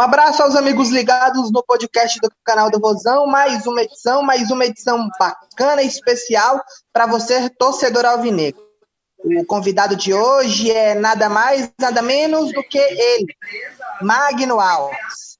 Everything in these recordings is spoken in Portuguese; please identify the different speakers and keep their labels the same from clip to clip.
Speaker 1: Um abraço aos amigos ligados no podcast do canal do Vozão. Mais uma edição, mais uma edição bacana especial para você, torcedor alvinegro. O convidado de hoje é nada mais, nada menos do que ele, Magno Alves.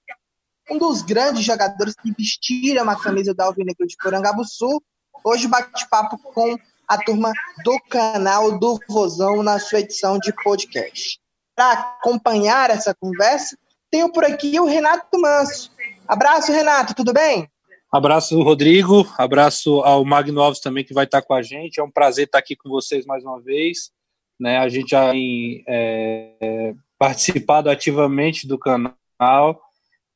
Speaker 1: Um dos grandes jogadores que vestiram a camisa do Alvinegro de Porangabuçu. Hoje bate-papo com a turma do canal do Vozão na sua edição de podcast. Para acompanhar essa conversa, tenho por aqui o Renato Manso. Abraço, Renato, tudo bem?
Speaker 2: Abraço, Rodrigo. Abraço ao Magno Alves também, que vai estar com a gente. É um prazer estar aqui com vocês mais uma vez. Né, a gente já tem é, participado ativamente do canal.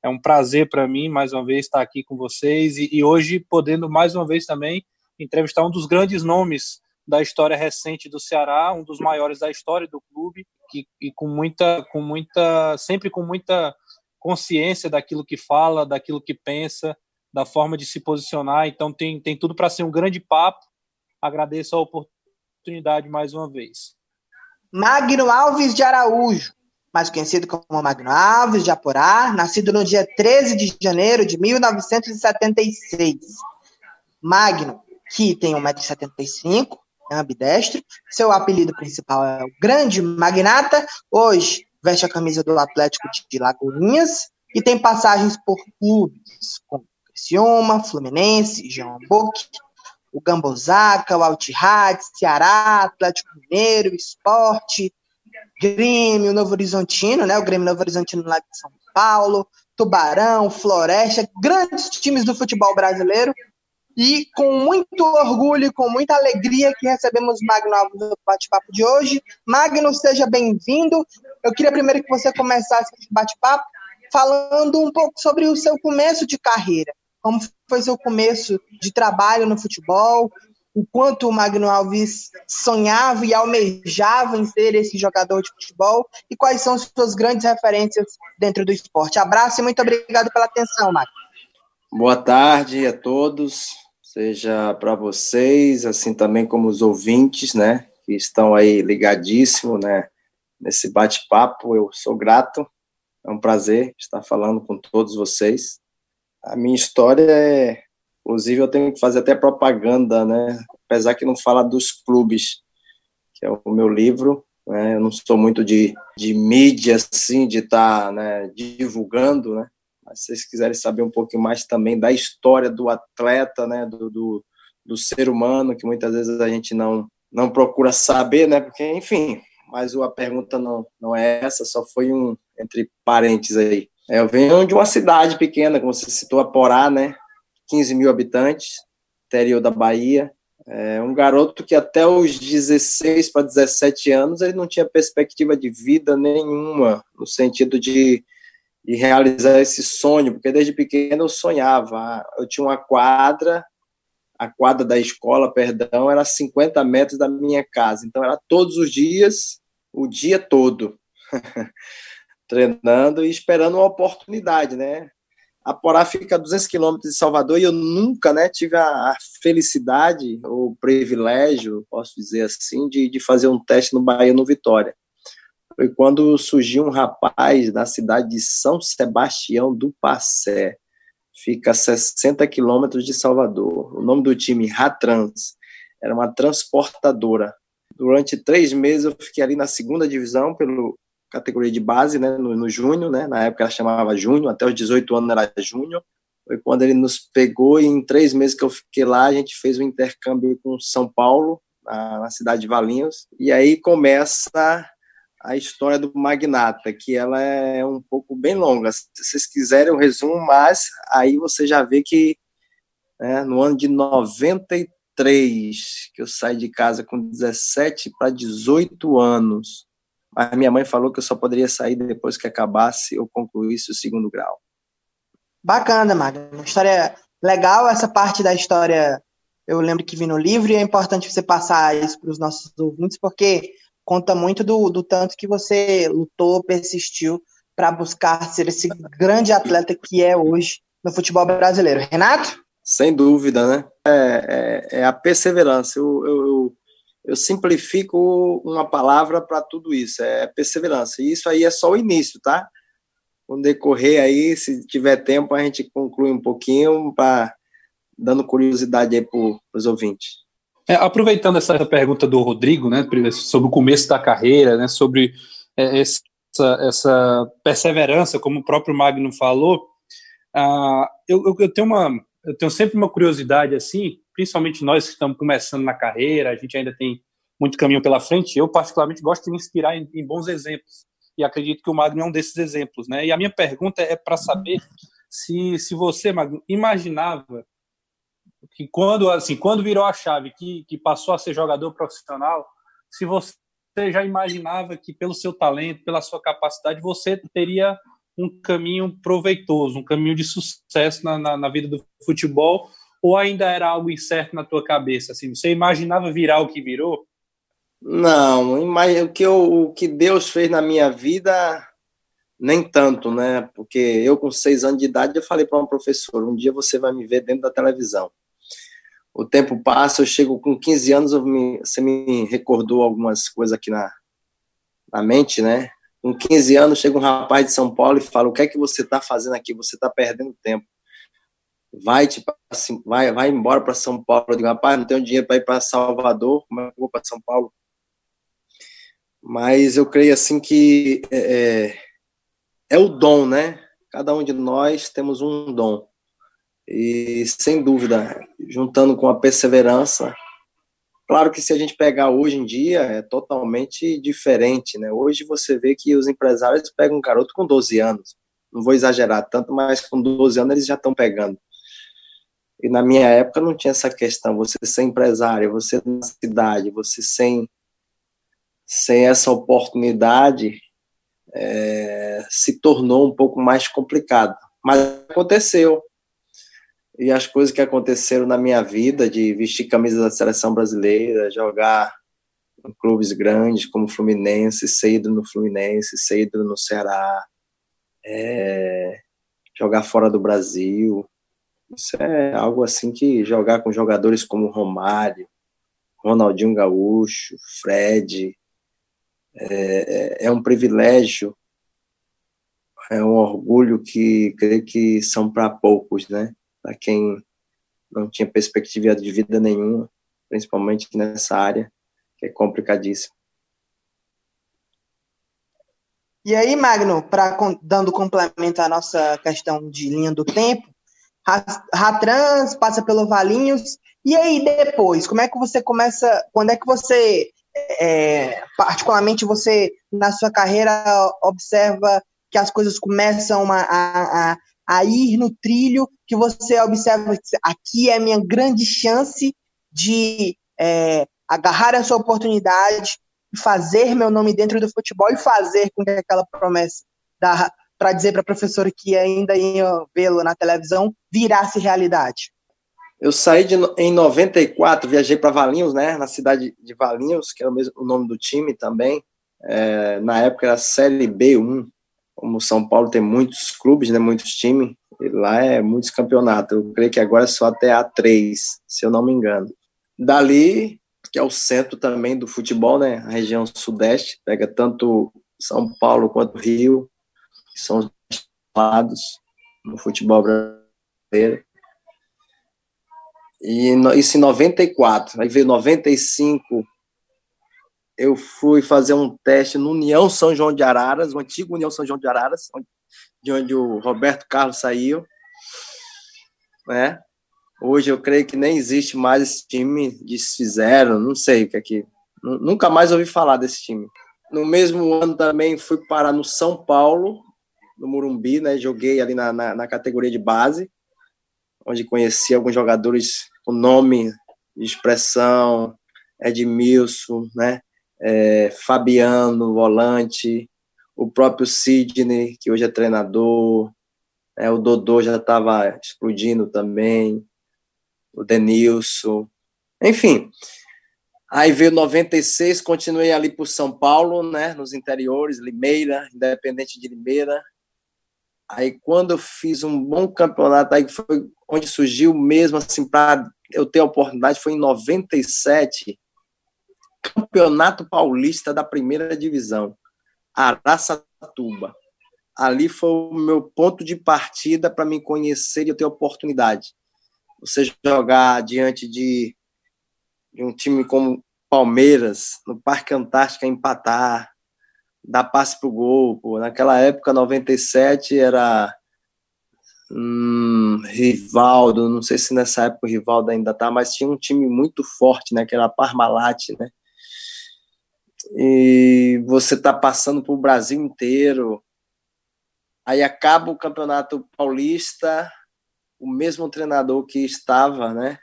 Speaker 2: É um prazer para mim, mais uma vez, estar aqui com vocês e, e, hoje podendo, mais uma vez, também entrevistar um dos grandes nomes da história recente do Ceará, um dos maiores da história do clube, que, e com muita, com muita, sempre com muita consciência daquilo que fala, daquilo que pensa, da forma de se posicionar. Então tem, tem tudo para ser um grande papo. Agradeço a oportunidade mais uma vez.
Speaker 1: Magno Alves de Araújo, mais conhecido como Magno Alves de Aporá, nascido no dia 13 de janeiro de 1976. Magno, que tem 1,75m, é ambidestro. Seu apelido principal é o Grande Magnata. Hoje veste a camisa do Atlético de Lagoinhas e tem passagens por clubes como Criciúma, Fluminense, João Boc, o Gambozaca, o Altihad, Ceará, Atlético Mineiro, Esporte, Grêmio, Novo Horizontino, né? O Grêmio Novo Horizontino lá de São Paulo, Tubarão, Floresta, grandes times do futebol brasileiro e com muito orgulho, com muita alegria que recebemos Magno Alves no bate-papo de hoje. Magno, seja bem-vindo. Eu queria primeiro que você começasse esse bate-papo falando um pouco sobre o seu começo de carreira. Como foi seu começo de trabalho no futebol? O quanto o Magno Alves sonhava e almejava em ser esse jogador de futebol? E quais são suas grandes referências dentro do esporte? Abraço e muito obrigado pela atenção, Magno.
Speaker 3: Boa tarde a todos seja para vocês, assim também como os ouvintes, né, que estão aí ligadíssimos, né, nesse bate-papo. Eu sou grato, é um prazer estar falando com todos vocês. A minha história é, inclusive, eu tenho que fazer até propaganda, né, apesar que não fala dos clubes, que é o meu livro. Né, eu não sou muito de, de mídia, assim, de estar tá, né, divulgando, né, mas se vocês quiserem saber um pouquinho mais também da história do atleta, né, do, do, do ser humano, que muitas vezes a gente não, não procura saber, né, porque, enfim, mas a pergunta não, não é essa, só foi um entre parênteses aí. É, eu venho de uma cidade pequena, como você citou, Aporá, né, 15 mil habitantes, interior da Bahia, é um garoto que até os 16 para 17 anos ele não tinha perspectiva de vida nenhuma, no sentido de e realizar esse sonho, porque desde pequeno eu sonhava. Eu tinha uma quadra, a quadra da escola, perdão, era 50 metros da minha casa. Então era todos os dias, o dia todo, treinando e esperando uma oportunidade, né? A Porá fica a 200 quilômetros de Salvador e eu nunca né, tive a felicidade ou privilégio, posso dizer assim, de, de fazer um teste no Bahia no Vitória foi quando surgiu um rapaz na cidade de São Sebastião do Passé, fica a 60 quilômetros de Salvador. O nome do time, Ratrans, era uma transportadora. Durante três meses eu fiquei ali na segunda divisão, pela categoria de base, né, no, no Júnior, né, na época ela chamava Júnior, até os 18 anos era Júnior. Foi quando ele nos pegou e em três meses que eu fiquei lá, a gente fez um intercâmbio com São Paulo, na, na cidade de Valinhos, e aí começa a história do Magnata, que ela é um pouco bem longa. Se vocês quiserem um resumo, mas aí você já vê que né, no ano de 93, que eu saí de casa com 17 para 18 anos, mas minha mãe falou que eu só poderia sair depois que acabasse ou concluísse o segundo grau.
Speaker 1: Bacana, Magna. Uma história legal, essa parte da história eu lembro que vi no livro e é importante você passar isso para os nossos ouvintes, porque conta muito do, do tanto que você lutou, persistiu para buscar ser esse grande atleta que é hoje no futebol brasileiro. Renato?
Speaker 3: Sem dúvida, né? É, é, é a perseverança. Eu, eu, eu, eu, simplifico uma palavra para tudo isso, é perseverança. E isso aí é só o início, tá? no decorrer aí, se tiver tempo, a gente conclui um pouquinho para dando curiosidade aí para os ouvintes.
Speaker 2: É, aproveitando essa pergunta do Rodrigo, né, sobre o começo da carreira, né, sobre é, essa, essa perseverança, como o próprio Magno falou, uh, eu, eu, tenho uma, eu tenho sempre uma curiosidade assim, principalmente nós que estamos começando na carreira, a gente ainda tem muito caminho pela frente. Eu particularmente gosto de me inspirar em, em bons exemplos e acredito que o Magno é um desses exemplos, né? E a minha pergunta é para saber se, se você, Magno, imaginava que quando assim quando virou a chave que, que passou a ser jogador profissional se você já imaginava que pelo seu talento pela sua capacidade você teria um caminho proveitoso um caminho de sucesso na, na, na vida do futebol ou ainda era algo incerto na tua cabeça assim? Você imaginava virar o que virou?
Speaker 3: Não o que eu, o que Deus fez na minha vida nem tanto, né? Porque eu, com seis anos de idade, eu falei para uma professora: um dia você vai me ver dentro da televisão o tempo passa, eu chego com 15 anos, me, você me recordou algumas coisas aqui na, na mente, né? Com 15 anos, chega um rapaz de São Paulo e fala: O que é que você está fazendo aqui? Você está perdendo tempo. Vai, tipo, assim, vai, vai embora para São Paulo. Eu digo: Rapaz, não tenho dinheiro para ir para Salvador, como é que eu vou para São Paulo? Mas eu creio assim que é, é, é o dom, né? Cada um de nós temos um dom. E sem dúvida, juntando com a perseverança, claro que se a gente pegar hoje em dia é totalmente diferente, né? Hoje você vê que os empresários pegam um garoto com 12 anos. Não vou exagerar tanto, mas com 12 anos eles já estão pegando. E na minha época não tinha essa questão, você ser empresário, você na cidade, você sem sem essa oportunidade é, se tornou um pouco mais complicado. Mas aconteceu e as coisas que aconteceram na minha vida de vestir camisa da seleção brasileira, jogar em clubes grandes como Fluminense, ídolo no Fluminense, ídolo no Ceará, é, jogar fora do Brasil. Isso é algo assim que jogar com jogadores como Romário, Ronaldinho Gaúcho, Fred, é, é, é um privilégio, é um orgulho que creio que são para poucos, né? Para quem não tinha perspectiva de vida nenhuma, principalmente nessa área, que é complicadíssimo.
Speaker 1: E aí, Magno, pra, dando complemento à nossa questão de linha do tempo, Ratrans passa pelo Valinhos, e aí depois, como é que você começa, quando é que você, é, particularmente você, na sua carreira, observa que as coisas começam a, a, a ir no trilho que você observa aqui é a minha grande chance de é, agarrar essa oportunidade fazer meu nome dentro do futebol e fazer com que aquela promessa para dizer para a professora que ainda ia vê-lo na televisão virasse realidade.
Speaker 3: Eu saí de, em 94, viajei para Valinhos, né, na cidade de Valinhos, que é o, mesmo, o nome do time também. É, na época era Série B1, como São Paulo tem muitos clubes, né, muitos times, lá é muitos campeonatos. Eu creio que agora é só até A3, se eu não me engano. Dali, que é o centro também do futebol, né, a região sudeste, pega tanto São Paulo quanto Rio, que são os lados no futebol brasileiro. E isso em 94, aí veio 95, eu fui fazer um teste no União São João de Araras, o antigo União São João de Araras, de onde o Roberto Carlos saiu, né? Hoje eu creio que nem existe mais esse time, desfizeram, não sei o que é que. Nunca mais ouvi falar desse time. No mesmo ano também fui parar no São Paulo, no Murumbi, né? Joguei ali na, na, na categoria de base, onde conheci alguns jogadores com nome expressão, Edmilson, né? É, Fabiano, volante, o próprio Sidney, que hoje é treinador, é, o Dodô já estava explodindo também, o Denilson, enfim. Aí veio 96, continuei ali por São Paulo, né, nos interiores, Limeira, Independente de Limeira. Aí quando eu fiz um bom campeonato, aí foi onde surgiu mesmo assim para eu ter a oportunidade, foi em 97, Campeonato Paulista da Primeira Divisão, Araçatuba. ali foi o meu ponto de partida para me conhecer e eu ter oportunidade. Você jogar diante de, de um time como Palmeiras, no Parque Antártica, empatar, dar passe pro gol. Pô. Naquela época, 97, era hum, Rivaldo, não sei se nessa época o Rivaldo ainda tá, mas tinha um time muito forte, né, que era Parmalat, né? E você tá passando pro Brasil inteiro. Aí acaba o Campeonato Paulista, o mesmo treinador que estava, né,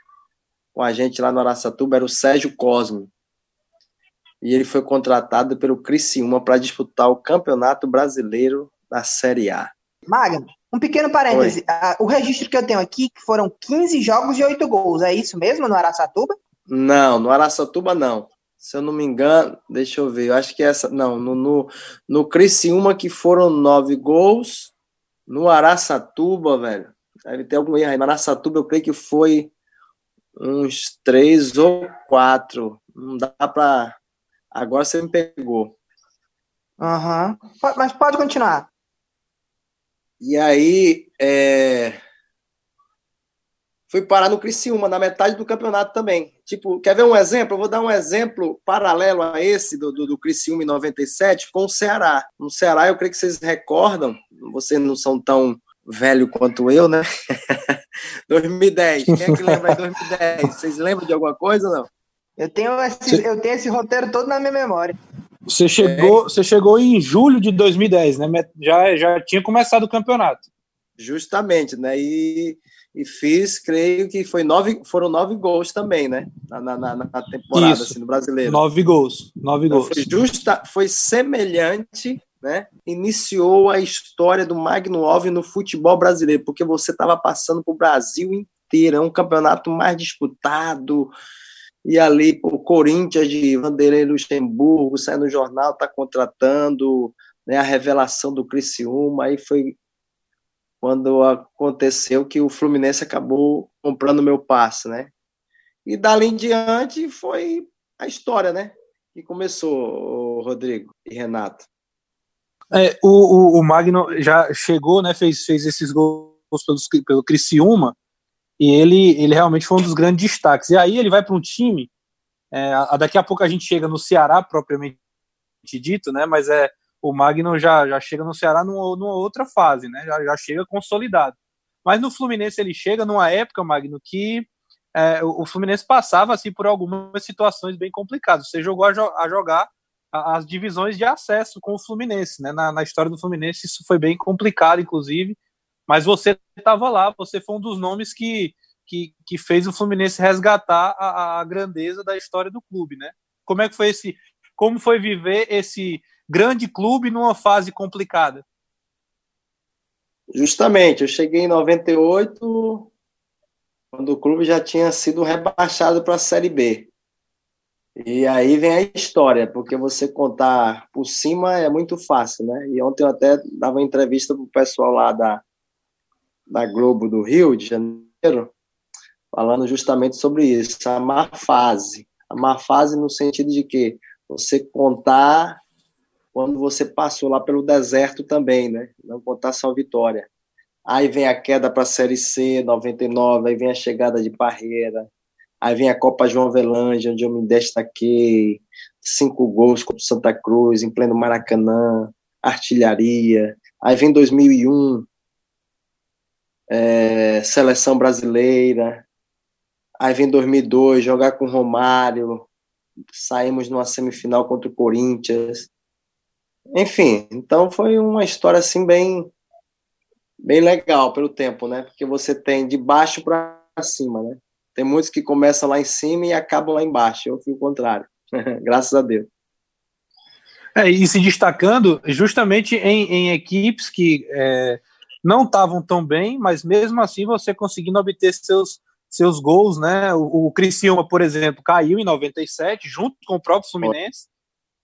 Speaker 3: com a gente lá no Araçatuba era o Sérgio Cosme e ele foi contratado pelo Criciúma para disputar o Campeonato Brasileiro da Série A.
Speaker 1: Magno, um pequeno parêntese. o registro que eu tenho aqui foram 15 jogos e 8 gols. É isso mesmo no Araçatuba?
Speaker 3: Não, no Araçatuba não. Se eu não me engano, deixa eu ver. Eu acho que essa. Não, no, no, no Criciúma que foram 9 gols. No Araçatuba, velho. Deve ter algum erro aí. No Araçatuba eu creio que foi uns 3 ou 4. Não dá para Agora você me pegou.
Speaker 1: Aham. Uhum. Mas pode continuar.
Speaker 3: E aí, é... fui parar no Criciúma, na metade do campeonato também. Tipo, quer ver um exemplo? Eu vou dar um exemplo paralelo a esse do, do, do Criciúma em 97 com o Ceará. No Ceará, eu creio que vocês recordam, vocês não são tão velho quanto eu, né? 2010. Quem é que lembra de 2010? Vocês lembram de alguma coisa ou não?
Speaker 1: Eu tenho, esse, eu tenho esse roteiro todo na minha memória.
Speaker 2: Você chegou, é. você chegou em julho de 2010, né? Já, já tinha começado o campeonato.
Speaker 3: Justamente, né? E, e fiz, creio que foi nove, foram nove gols também, né? Na, na, na temporada, Isso. assim, no brasileiro.
Speaker 2: Nove gols. Nove então, gols.
Speaker 3: Foi, justa, foi semelhante, né? Iniciou a história do Magno Alves no futebol brasileiro, porque você estava passando para o Brasil inteiro, é um campeonato mais disputado e ali o Corinthians de Vanderlei Luxemburgo sai no jornal, está contratando, né, a revelação do Criciúma, aí foi quando aconteceu que o Fluminense acabou comprando meu passe, né? E dali em diante foi a história, né? Que começou, Rodrigo e Renato.
Speaker 2: É, o, o, o Magno já chegou, né? Fez, fez esses gols pelo, Criciúma, e ele, ele realmente foi um dos grandes destaques. E aí ele vai para um time, é, daqui a pouco a gente chega no Ceará, propriamente dito, né? Mas é o Magno já, já chega no Ceará numa, numa outra fase, né? Já, já chega consolidado. Mas no Fluminense ele chega numa época, Magno, que é, o Fluminense passava assim por algumas situações bem complicadas. Você jogou a, jo a jogar as divisões de acesso com o Fluminense, né? Na, na, história do Fluminense isso foi bem complicado, inclusive. Mas você estava lá, você foi um dos nomes que, que, que fez o Fluminense resgatar a, a, grandeza da história do clube, né? Como é que foi esse, como foi viver esse grande clube numa fase complicada?
Speaker 3: Justamente, eu cheguei em 98, quando o clube já tinha sido rebaixado para a Série B. E aí vem a história, porque você contar por cima é muito fácil, né? E ontem eu até dava uma entrevista para o pessoal lá da, da Globo do Rio de Janeiro, falando justamente sobre isso, a má fase. A má fase no sentido de que você contar quando você passou lá pelo deserto também, né? Não contar só vitória. Aí vem a queda para a Série C, 99, aí vem a chegada de Parreira, aí vem a Copa João Avelange, onde eu me destaquei, cinco gols contra o Santa Cruz, em pleno Maracanã, artilharia. Aí vem 2001, é, seleção brasileira. Aí vem 2002, jogar com Romário, saímos numa semifinal contra o Corinthians. Enfim, então foi uma história assim bem bem legal pelo tempo, né? Porque você tem de baixo para cima, né? Tem muitos que começam lá em cima e acabam lá embaixo. Eu fui o contrário. Graças a Deus.
Speaker 2: É, e se destacando justamente em, em equipes que é, não estavam tão bem, mas mesmo assim você conseguindo obter seus, seus gols, né? O, o Criciúma, por exemplo, caiu em 97, junto com o próprio Fluminense,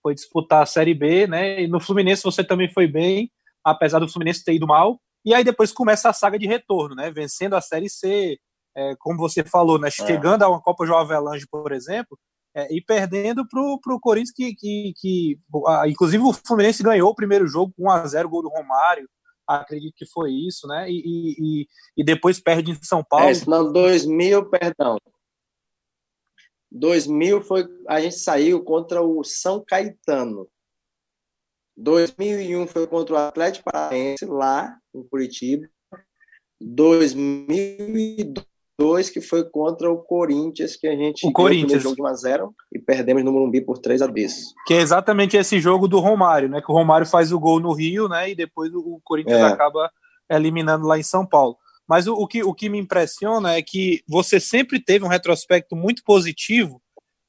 Speaker 2: foi disputar a Série B, né? E no Fluminense você também foi bem, apesar do Fluminense ter ido mal. E aí depois começa a saga de retorno, né? Vencendo a Série C, é, como você falou, né? É. Chegando a uma Copa João Avelange, por exemplo, é, e perdendo para o Corinthians, que, que, que inclusive o Fluminense ganhou o primeiro jogo com 1 a 0 gol do Romário acredito que foi isso, né? E, e, e depois perde em São Paulo. É,
Speaker 3: não, 2000, perdão. 2000 foi a gente saiu contra o São Caetano. 2001 foi contra o Atlético Paranaense lá em Curitiba. 2002 que foi contra o Corinthians que a gente
Speaker 2: o Corinthians
Speaker 3: jogo de 1 a 0 e perdemos no Morumbi por 3 a 2.
Speaker 2: Que é exatamente esse jogo do Romário, né? Que o Romário faz o gol no Rio, né? E depois o Corinthians é. acaba eliminando lá em São Paulo. Mas o, o, que, o que me impressiona é que você sempre teve um retrospecto muito positivo,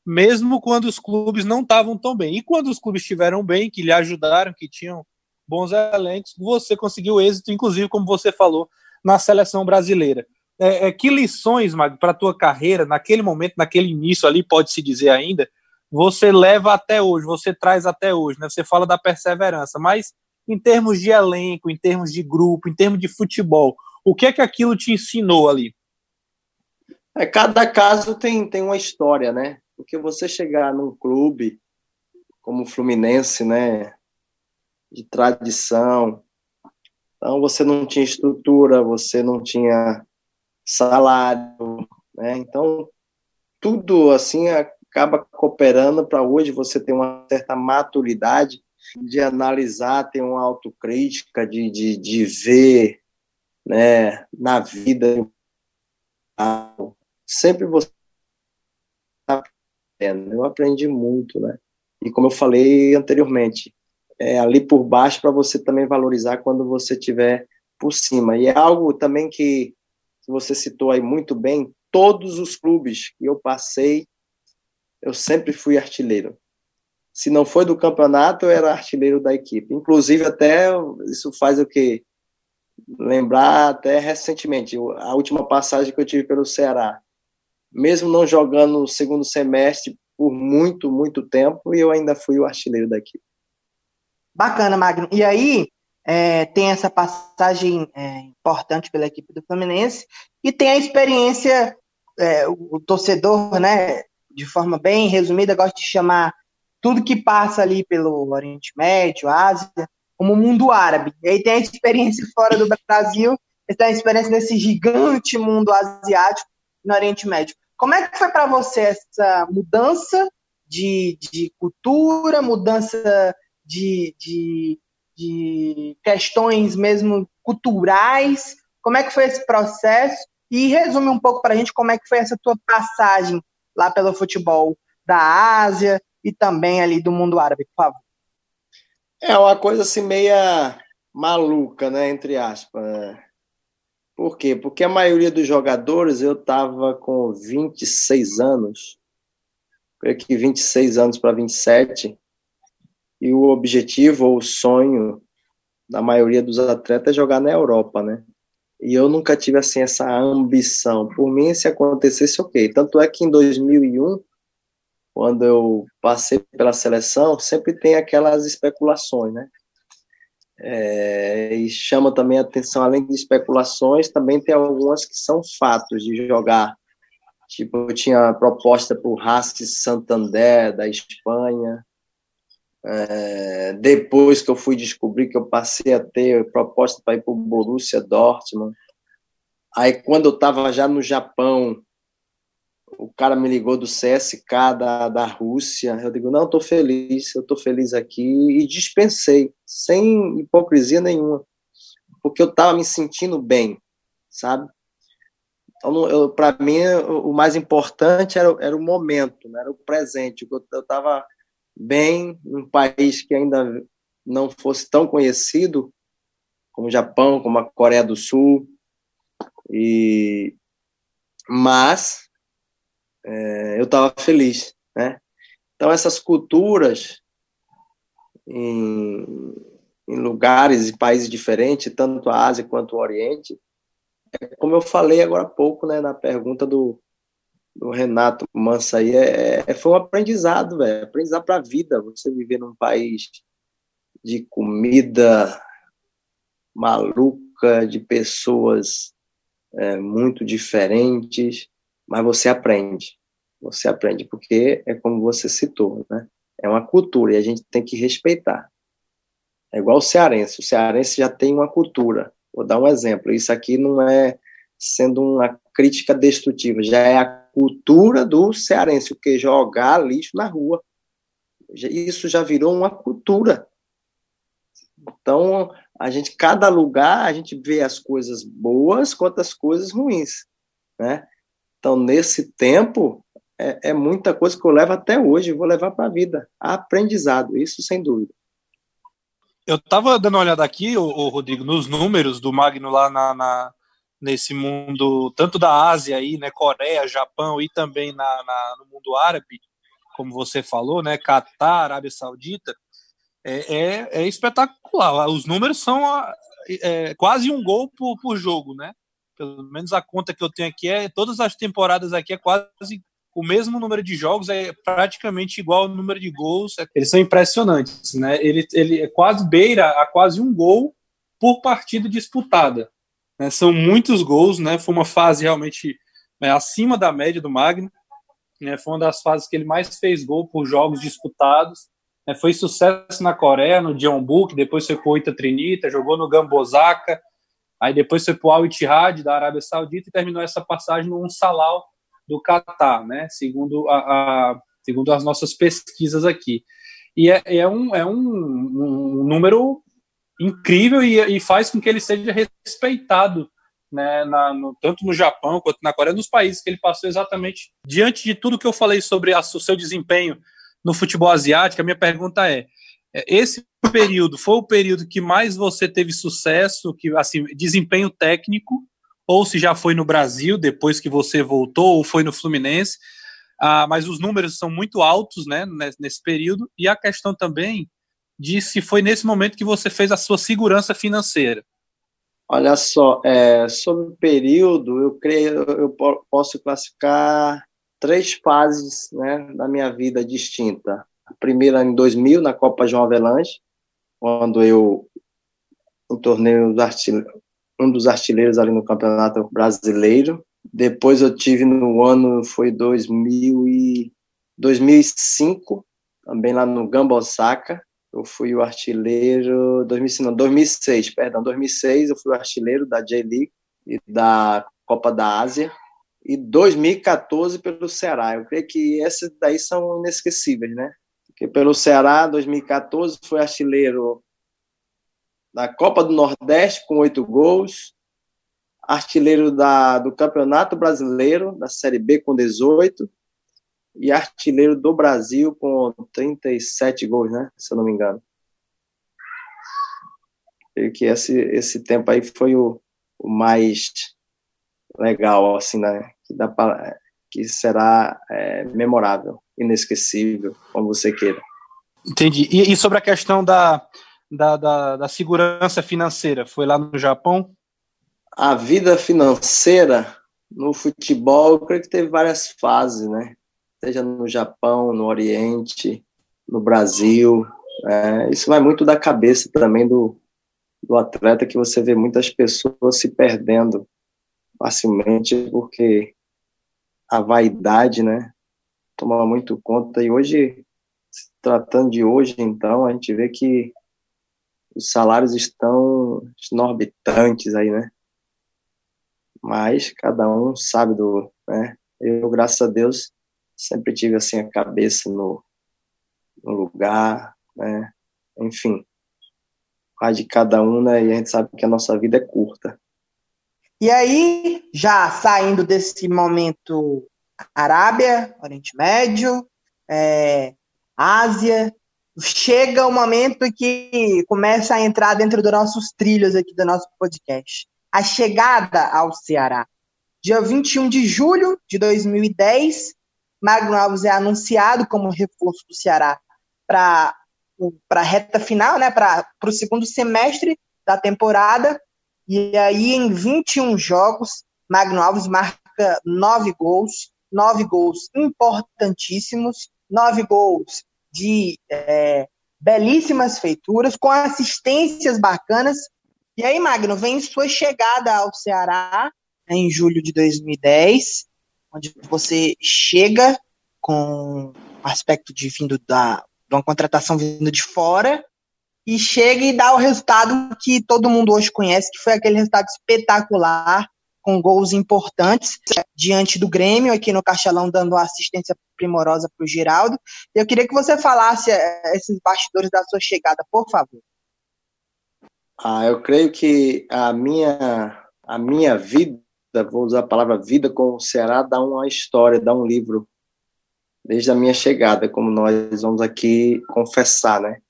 Speaker 2: mesmo quando os clubes não estavam tão bem. E quando os clubes estiveram bem, que lhe ajudaram, que tinham bons elencos, você conseguiu êxito, inclusive, como você falou, na seleção brasileira. É, é, que lições, Mag, para a tua carreira, naquele momento, naquele início ali, pode-se dizer ainda, você leva até hoje, você traz até hoje, né? Você fala da perseverança, mas em termos de elenco, em termos de grupo, em termos de futebol, o que é que aquilo te ensinou ali?
Speaker 3: É, cada caso tem, tem uma história, né? Porque você chegar num clube como o Fluminense, né? De tradição, então você não tinha estrutura, você não tinha salário, né? Então tudo assim acaba cooperando para hoje você ter uma certa maturidade de analisar, ter uma autocrítica, de, de, de ver né, na vida. Sempre você aprendendo. Eu aprendi muito, né? E como eu falei anteriormente, é ali por baixo para você também valorizar quando você estiver por cima. E é algo também que, que você citou aí muito bem, todos os clubes que eu passei, eu sempre fui artilheiro. Se não foi do campeonato, eu era artilheiro da equipe. Inclusive, até isso faz o quê? Lembrar até recentemente, a última passagem que eu tive pelo Ceará. Mesmo não jogando no segundo semestre por muito, muito tempo, eu ainda fui o artilheiro daqui.
Speaker 1: Bacana, Magno. E aí, é, tem essa passagem é, importante pela equipe do Fluminense e tem a experiência, é, o, o, torcedor, né, de forma bem resumida, gosta de chamar tudo que passa ali pelo Oriente Médio, Ásia, como o mundo árabe. E aí tem a experiência fora do Brasil, tem a experiência nesse gigante mundo asiático no Oriente Médio. Como é que foi para você essa mudança de, de cultura, mudança de, de, de questões mesmo culturais? Como é que foi esse processo? E resume um pouco para a gente como é que foi essa tua passagem lá pelo futebol da Ásia e também ali do mundo árabe, por favor.
Speaker 3: É uma coisa assim meia maluca, né, entre aspas. Né? Por quê? Porque a maioria dos jogadores eu tava com 26 anos, creio que 26 anos para 27, e o objetivo ou o sonho da maioria dos atletas é jogar na Europa, né? E eu nunca tive assim essa ambição. Por mim, se acontecesse, ok. Tanto é que em 2001 quando eu passei pela seleção, sempre tem aquelas especulações, né? É, e chama também a atenção, além de especulações, também tem algumas que são fatos de jogar. Tipo, eu tinha proposta para o Racing Santander, da Espanha. É, depois que eu fui descobrir que eu passei a ter proposta para ir para o Borussia Dortmund. Aí, quando eu estava já no Japão, o cara me ligou do CSK da, da Rússia. Eu digo, não, estou feliz, eu estou feliz aqui. E dispensei, sem hipocrisia nenhuma, porque eu estava me sentindo bem, sabe? Então, para mim, o mais importante era, era o momento, né? era o presente. Eu estava bem num país que ainda não fosse tão conhecido como o Japão, como a Coreia do Sul. E mas é, eu estava feliz, né? Então essas culturas em, em, lugares e países diferentes, tanto a Ásia quanto o Oriente, é como eu falei agora há pouco, né, na pergunta do, do Renato Mansa aí, é, é foi um aprendizado, velho, aprendizado para a vida, você viver num país de comida maluca, de pessoas é, muito diferentes, mas você aprende. Você aprende porque é como você citou, né? É uma cultura e a gente tem que respeitar. É igual o cearense. O cearense já tem uma cultura. Vou dar um exemplo. Isso aqui não é sendo uma crítica destrutiva, já é a cultura do cearense, o que jogar lixo na rua. Isso já virou uma cultura. Então, a gente, cada lugar, a gente vê as coisas boas quanto as coisas ruins, né? Então, nesse tempo, é, é muita coisa que eu levo até hoje, vou levar para a vida. Aprendizado, isso sem dúvida.
Speaker 2: Eu estava dando uma olhada aqui, o, o, Rodrigo, nos números do Magno lá na, na, nesse mundo, tanto da Ásia aí, né, Coreia, Japão e também na, na no mundo árabe, como você falou, né, Catar, Arábia Saudita, é, é, é espetacular. Os números são é, quase um gol por, por jogo, né? Pelo menos a conta que eu tenho aqui é todas as temporadas aqui é quase o mesmo número de jogos é praticamente igual ao número de gols. Eles são impressionantes, né? Ele, ele é quase beira a quase um gol por partida disputada. Né? São muitos gols, né? Foi uma fase realmente né, acima da média do Magno. Né? Foi uma das fases que ele mais fez gol por jogos disputados. Né? Foi sucesso na Coreia, no Jeonbuk, depois foi para o Ita Trinita, jogou no Gambosaka, aí depois foi para o Al Ittihad da Arábia Saudita e terminou essa passagem no Salau do Catar, né? Segundo, a, a, segundo as nossas pesquisas aqui. E é, é, um, é um, um número incrível e, e, faz com que ele seja respeitado né, na, no, tanto no Japão quanto na Coreia, nos países que ele passou exatamente diante de tudo que eu falei sobre a, o seu desempenho no futebol asiático. A minha pergunta é esse período foi o período que mais você teve sucesso, que assim desempenho técnico, ou se já foi no Brasil, depois que você voltou, ou foi no Fluminense. Ah, mas os números são muito altos né, nesse período, e a questão também de se foi nesse momento que você fez a sua segurança financeira.
Speaker 3: Olha só, é, sobre o período, eu creio, eu posso classificar três fases né, da minha vida distinta. A primeira em 2000, na Copa João Avelange, quando eu tornei um dos artilheiros ali no Campeonato Brasileiro. Depois eu tive no ano, foi 2000 e 2005, também lá no Gamba Osaka. Eu fui o artilheiro, 2005, não, 2006, perdão, 2006 eu fui o artilheiro da J-League e da Copa da Ásia. E 2014 pelo Ceará. Eu creio que esses daí são inesquecíveis, né? Porque pelo Ceará, 2014, foi artilheiro da Copa do Nordeste com oito gols, artilheiro da, do Campeonato Brasileiro, da Série B com 18, e artilheiro do Brasil com 37 gols, né? Se eu não me engano. Que esse, esse tempo aí foi o, o mais legal, assim, né? Que, dá pra, que será é, memorável, inesquecível, como você queira.
Speaker 2: Entendi. E, e sobre a questão da, da, da, da segurança financeira? Foi lá no Japão?
Speaker 3: A vida financeira no futebol, eu creio que teve várias fases, né? Seja no Japão, no Oriente, no Brasil. É, isso vai muito da cabeça também do, do atleta, que você vê muitas pessoas se perdendo facilmente porque a vaidade, né, toma muito conta. E hoje, tratando de hoje, então, a gente vê que os salários estão exorbitantes aí, né? Mas cada um sabe do, né? Eu, graças a Deus, sempre tive assim a cabeça no, no lugar, né? Enfim, a de cada um, né? E a gente sabe que a nossa vida é curta.
Speaker 1: E aí, já saindo desse momento Arábia, Oriente Médio, é, Ásia, chega o momento que começa a entrar dentro dos nossos trilhos aqui do nosso podcast. A chegada ao Ceará. Dia 21 de julho de 2010, Magno Alves é anunciado como reforço do Ceará para a reta final, né, para o segundo semestre da temporada. E aí, em 21 jogos, Magno Alves marca nove gols, nove gols importantíssimos, nove gols de é, belíssimas feituras, com assistências bacanas. E aí, Magno, vem sua chegada ao Ceará né, em julho de 2010, onde você chega com aspecto de vindo da de uma contratação vindo de fora. e chega e dá o resultado que todo mundo hoje conhece, que foi aquele resultado espetacular, com gols importantes, diante do Grêmio, aqui no Castelão, dando assistência primorosa para o Geraldo. Eu queria que você falasse eh, esses bastidores da sua chegada, por favor.
Speaker 3: Ah, eu creio que a minha, a minha vida, vou usar a palavra vida com o Ceará, dá uma história, dá um livro, desde a minha chegada, como nós vamos aqui confessar, né?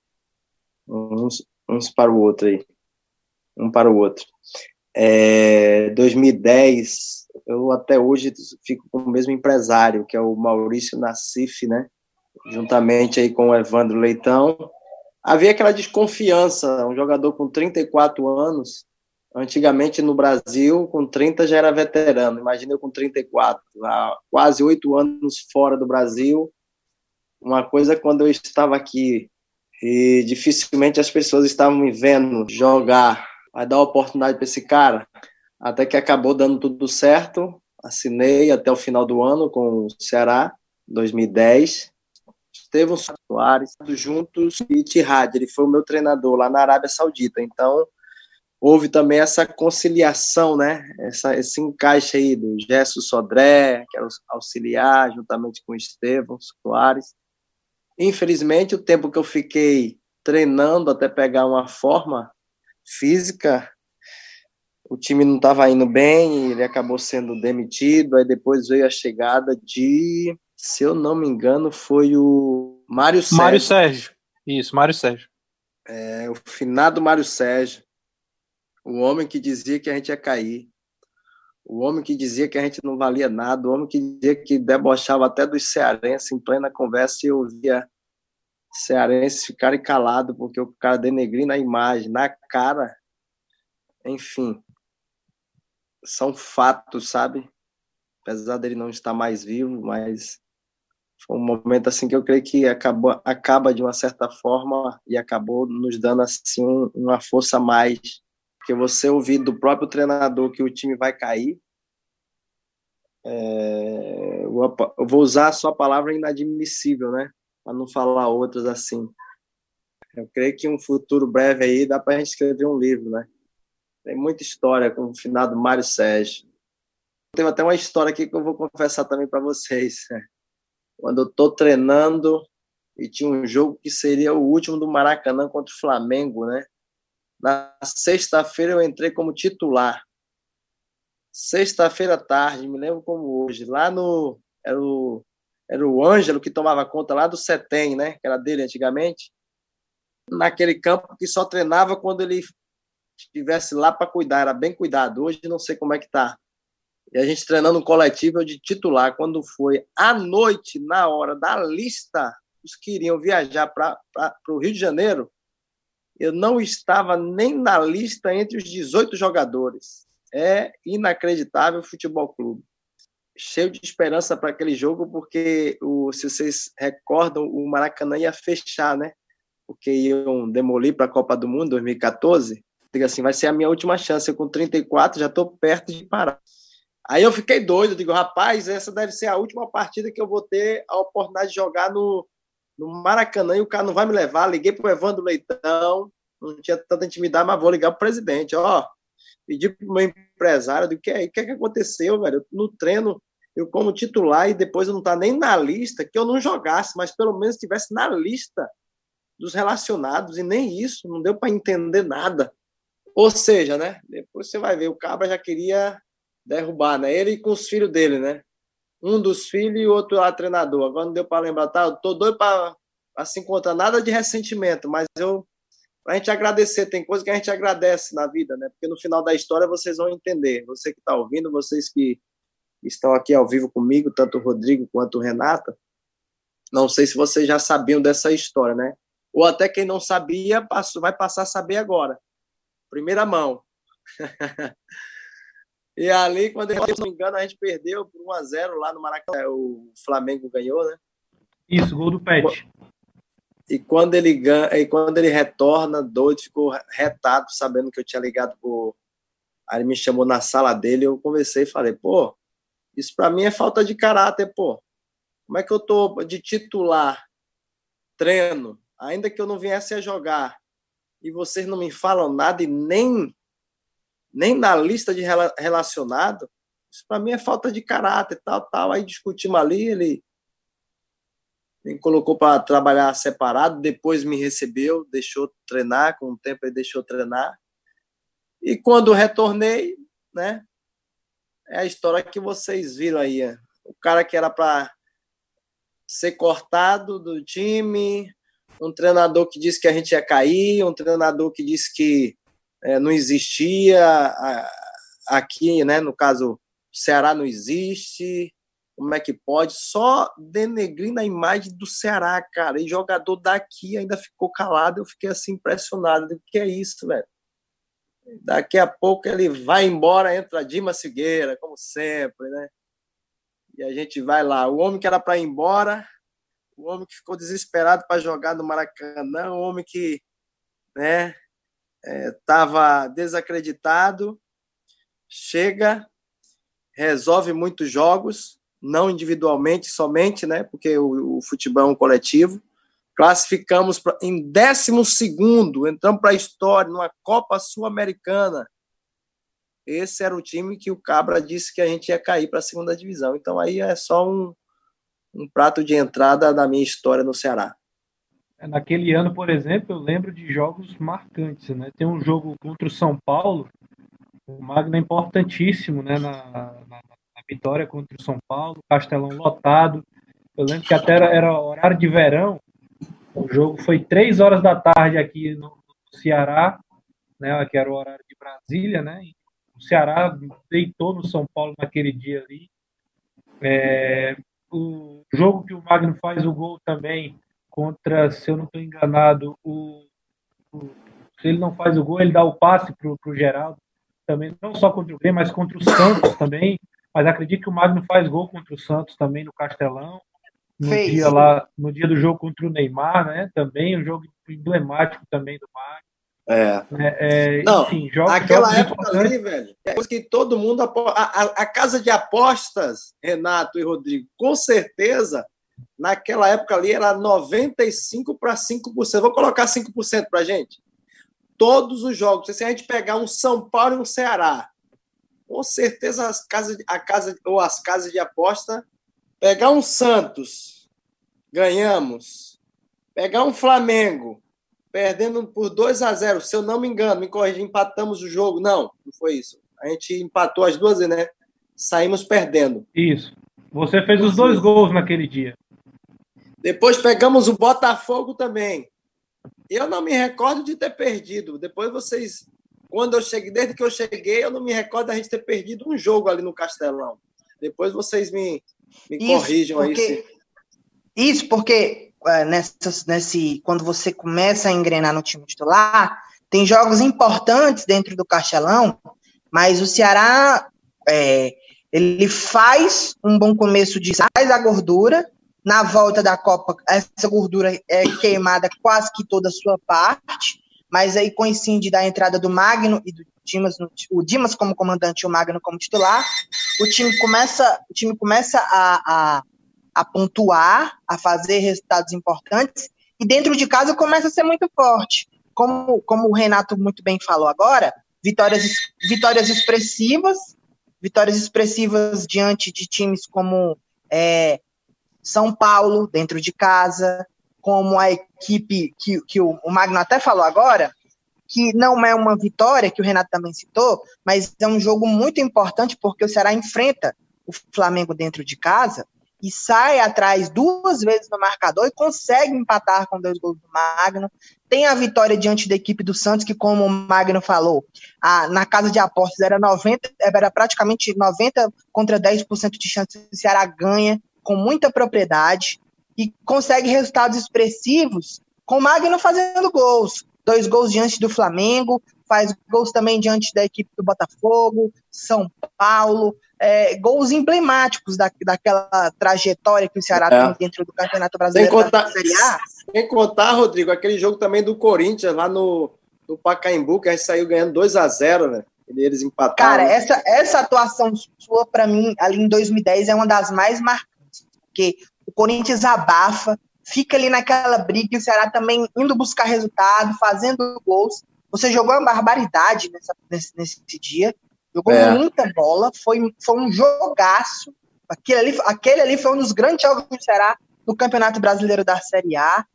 Speaker 3: uns, uns para o outro aí, um para o outro. É, 2010, eu até hoje fico com o mesmo empresário, que é o Maurício Nassif, né? Juntamente aí com o Evandro Leitão. Havia aquela desconfiança, um jogador com 34 anos, antigamente no Brasil, com 30 já era veterano, imagina eu com 34, há quase oito anos fora do Brasil, uma coisa quando eu estava aqui e dificilmente as pessoas estavam me vendo jogar. Vai dar oportunidade para esse cara. Até que acabou dando tudo certo. Assinei até o final do ano com o Ceará, 2010. Estevão Soares, juntos, e Tihad, ele foi o meu treinador lá na Arábia Saudita. Então, houve também essa conciliação, né? Essa, esse encaixe aí do Gesso Sodré, que era auxiliar, juntamente com o Estevão Soares. Infelizmente, o tempo que eu fiquei treinando até pegar uma forma física, o time não estava indo bem, ele acabou sendo demitido. Aí depois veio a chegada de, se eu não me engano, foi o Mário Sérgio.
Speaker 2: Mário Sérgio. Isso, Mário Sérgio.
Speaker 3: É, o finado Mário Sérgio, o homem que dizia que a gente ia cair o homem que dizia que a gente não valia nada, o homem que dizia que debochava até dos cearenses em plena conversa e eu via cearenses ficarem calados porque o cara denegrindo a imagem, na cara. Enfim, são fatos, sabe? Apesar dele não estar mais vivo, mas foi um momento assim que eu creio que acabou, acaba de uma certa forma e acabou nos dando assim uma força a mais porque você ouvir do próprio treinador que o time vai cair, é, eu vou usar a palavra inadmissível, né? Para não falar outras assim. Eu creio que um futuro breve aí dá para a gente escrever um livro, né? Tem muita história com o finado Mário Sérgio. Tem até uma história aqui que eu vou confessar também para vocês. Quando eu estou treinando e tinha um jogo que seria o último do Maracanã contra o Flamengo, né? Na sexta-feira eu entrei como titular. Sexta-feira à tarde, me lembro como hoje, lá no. Era o, era o Ângelo que tomava conta lá do Setem, né? Que era dele antigamente. Naquele campo que só treinava quando ele estivesse lá para cuidar, era bem cuidado. Hoje não sei como é que tá. E a gente treinando um coletivo de titular. Quando foi à noite, na hora da lista, os que iriam viajar para o Rio de Janeiro, eu não estava nem na lista entre os 18 jogadores. É inacreditável o futebol clube. Cheio de esperança para aquele jogo, porque o, se vocês recordam, o Maracanã ia fechar, né? Porque iam demolir para a Copa do Mundo 2014. Diga assim, vai ser a minha última chance. Eu com 34 já estou perto de parar. Aí eu fiquei doido, digo, rapaz, essa deve ser a última partida que eu vou ter a oportunidade de jogar no, no Maracanã e o cara não vai me levar. Liguei para o Evandro Leitão, não tinha tanta intimidade, mas vou ligar para o presidente. Ó, pedi para o meu empresário, o que, é, que, é que aconteceu, velho? No treino, eu como titular e depois eu não tá nem na lista, que eu não jogasse, mas pelo menos estivesse na lista dos relacionados, e nem isso, não deu para entender nada. Ou seja, né? Depois você vai ver, o Cabra já queria derrubar, né? Ele com os filhos dele, né? Um dos filhos e o outro lá treinador. Agora não deu para lembrar, tá? Eu tô doido para se encontrar nada de ressentimento, mas eu para a gente agradecer, tem coisa que a gente agradece na vida, né? Porque no final da história vocês vão entender. Você que está ouvindo, vocês que estão aqui ao vivo comigo, tanto o Rodrigo quanto o Renata, não sei se vocês já sabiam dessa história, né? Ou até quem não sabia passou, vai passar a saber agora. Primeira mão. E ali, quando eu não me engano, a gente perdeu por 1 a 0 lá no Maracanã. O Flamengo ganhou, né?
Speaker 2: Isso, gol do Pet.
Speaker 3: E quando ele ganha, e quando ele retorna, doido, ficou retado, sabendo que eu tinha ligado pro. Aí ele me chamou na sala dele, eu conversei e falei, pô, isso para mim é falta de caráter, pô. Como é que eu tô de titular, treino, ainda que eu não viesse a jogar, e vocês não me falam nada e nem, nem na lista de relacionado, isso para mim é falta de caráter, tal, tal. Aí discutimos ali, ele me colocou para trabalhar separado, depois me recebeu, deixou treinar, com o tempo ele deixou treinar. E quando retornei, né, é a história que vocês viram aí. O cara que era para ser cortado do time, um treinador que disse que a gente ia cair, um treinador que disse que é, não existia aqui, né? No caso, Ceará não existe. Como é que pode? Só denegrindo a imagem do Ceará, cara. E jogador daqui ainda ficou calado. Eu fiquei assim impressionado. O que é isso, velho? Daqui a pouco ele vai embora, entra Dima Figueira, como sempre, né? E a gente vai lá. O homem que era para ir embora, o homem que ficou desesperado para jogar no Maracanã, o homem que né, estava é, desacreditado, chega, resolve muitos jogos, não individualmente somente, né, porque o, o futebol é um coletivo. Classificamos pra, em 12, entramos para a história, numa Copa Sul-Americana. Esse era o time que o Cabra disse que a gente ia cair para a segunda divisão. Então aí é só um, um prato de entrada da minha história no Ceará.
Speaker 2: É, naquele ano, por exemplo, eu lembro de jogos marcantes, né? Tem um jogo contra o São Paulo, o Magno é importantíssimo, né? Na, na, na, vitória contra o São Paulo, Castelão lotado. Eu lembro que até era, era, horário de verão. O jogo foi três horas da tarde aqui no, Ceará, né? Que era o horário de Brasília, né? O Ceará deitou no São Paulo naquele dia ali. É, o jogo que o Magno faz o gol também contra, se eu não estou enganado, o, o, se ele não faz o gol, ele dá o passe para o Geraldo, também, não só contra o Grêmio, mas contra o Santos também. Mas acredito que o Magno faz gol contra o Santos também no Castelão. No Fez. dia lá, no dia do jogo contra o Neymar, né? Também um jogo emblemático também do Magno.
Speaker 3: É. é, é não, enfim, jogos, aquela jogos época ali, velho, é que todo mundo. A, a, a, casa de apostas, Renato e Rodrigo, com certeza, naquela época ali era 95 para 5%. Vou colocar 5% para gente. Todos os jogos. Se a gente pegar um São Paulo e um Ceará, com certeza as casas, a casa ou as casas de aposta, pegar um Santos, ganhamos. Pegar um Flamengo, perdendo por 2 a 0 se eu não me engano, me corrija, empatamos o jogo. Não, não foi isso. A gente empatou as duas, né? Saímos perdendo.
Speaker 2: Isso. Você fez os dois gols naquele dia.
Speaker 3: Depois pegamos o Botafogo também. Eu não me recordo de ter perdido. Depois vocês, quando eu cheguei, desde que eu cheguei, eu não me recordo da gente ter perdido um jogo ali no Castelão. Depois vocês me, me isso corrijam
Speaker 1: porque,
Speaker 3: aí. Se...
Speaker 1: Isso porque é, nessa, nesse, quando você começa a engrenar no time titular, tem jogos importantes dentro do Castelão, mas o Ceará é, ele faz um bom começo de sai a gordura, na volta da Copa essa gordura é queimada quase que toda a sua parte, mas aí coincide da entrada do Magno e do Dimas, o Dimas como comandante e o Magno como titular, o time começa, o time começa a, a a pontuar, a fazer resultados importantes, e dentro de casa começa a ser muito forte. Como, como o Renato muito bem falou agora, vitórias, vitórias expressivas, vitórias expressivas diante de times como é, São Paulo, dentro de casa, como a equipe que, que o, Magno até falou agora, que não é uma vitória, que o Renato também citou, mas é um jogo muito importante porque o Ceará enfrenta o Flamengo dentro de casa e sai atrás duas vezes no marcador e consegue empatar com dois gols do Magno. Tem a vitória diante da equipe do Santos, que, como o Magno falou, a, na casa de apostas era 90, era praticamente 90 contra 10% de chance o Ceará ganha, com muita propriedade, e consegue resultados expressivos com o Magno fazendo gols. Dois gols diante do Flamengo, faz gols também diante da equipe do Botafogo, São Paulo, é, gols emblemáticos da, daquela trajetória que o Ceará é. tem dentro do Campeonato Brasileiro
Speaker 3: sem contar, Série A. Sem contar, Rodrigo, aquele jogo também do Corinthians lá no, no Pacaembu, que a gente saiu ganhando 2 a 0 né? Eles empataram.
Speaker 1: Cara, essa, essa atuação sua, para mim, ali em 2010, é uma das mais marcantes, porque o Corinthians abafa, fica ali naquela briga, e o Ceará também indo buscar resultado, fazendo gols. Você jogou uma barbaridade nessa, nesse, nesse dia, jogou é. muita bola, foi, foi um jogaço. Aquele ali, aquele ali foi um dos grandes jogos do Ceará no Campeonato Brasileiro da Série A,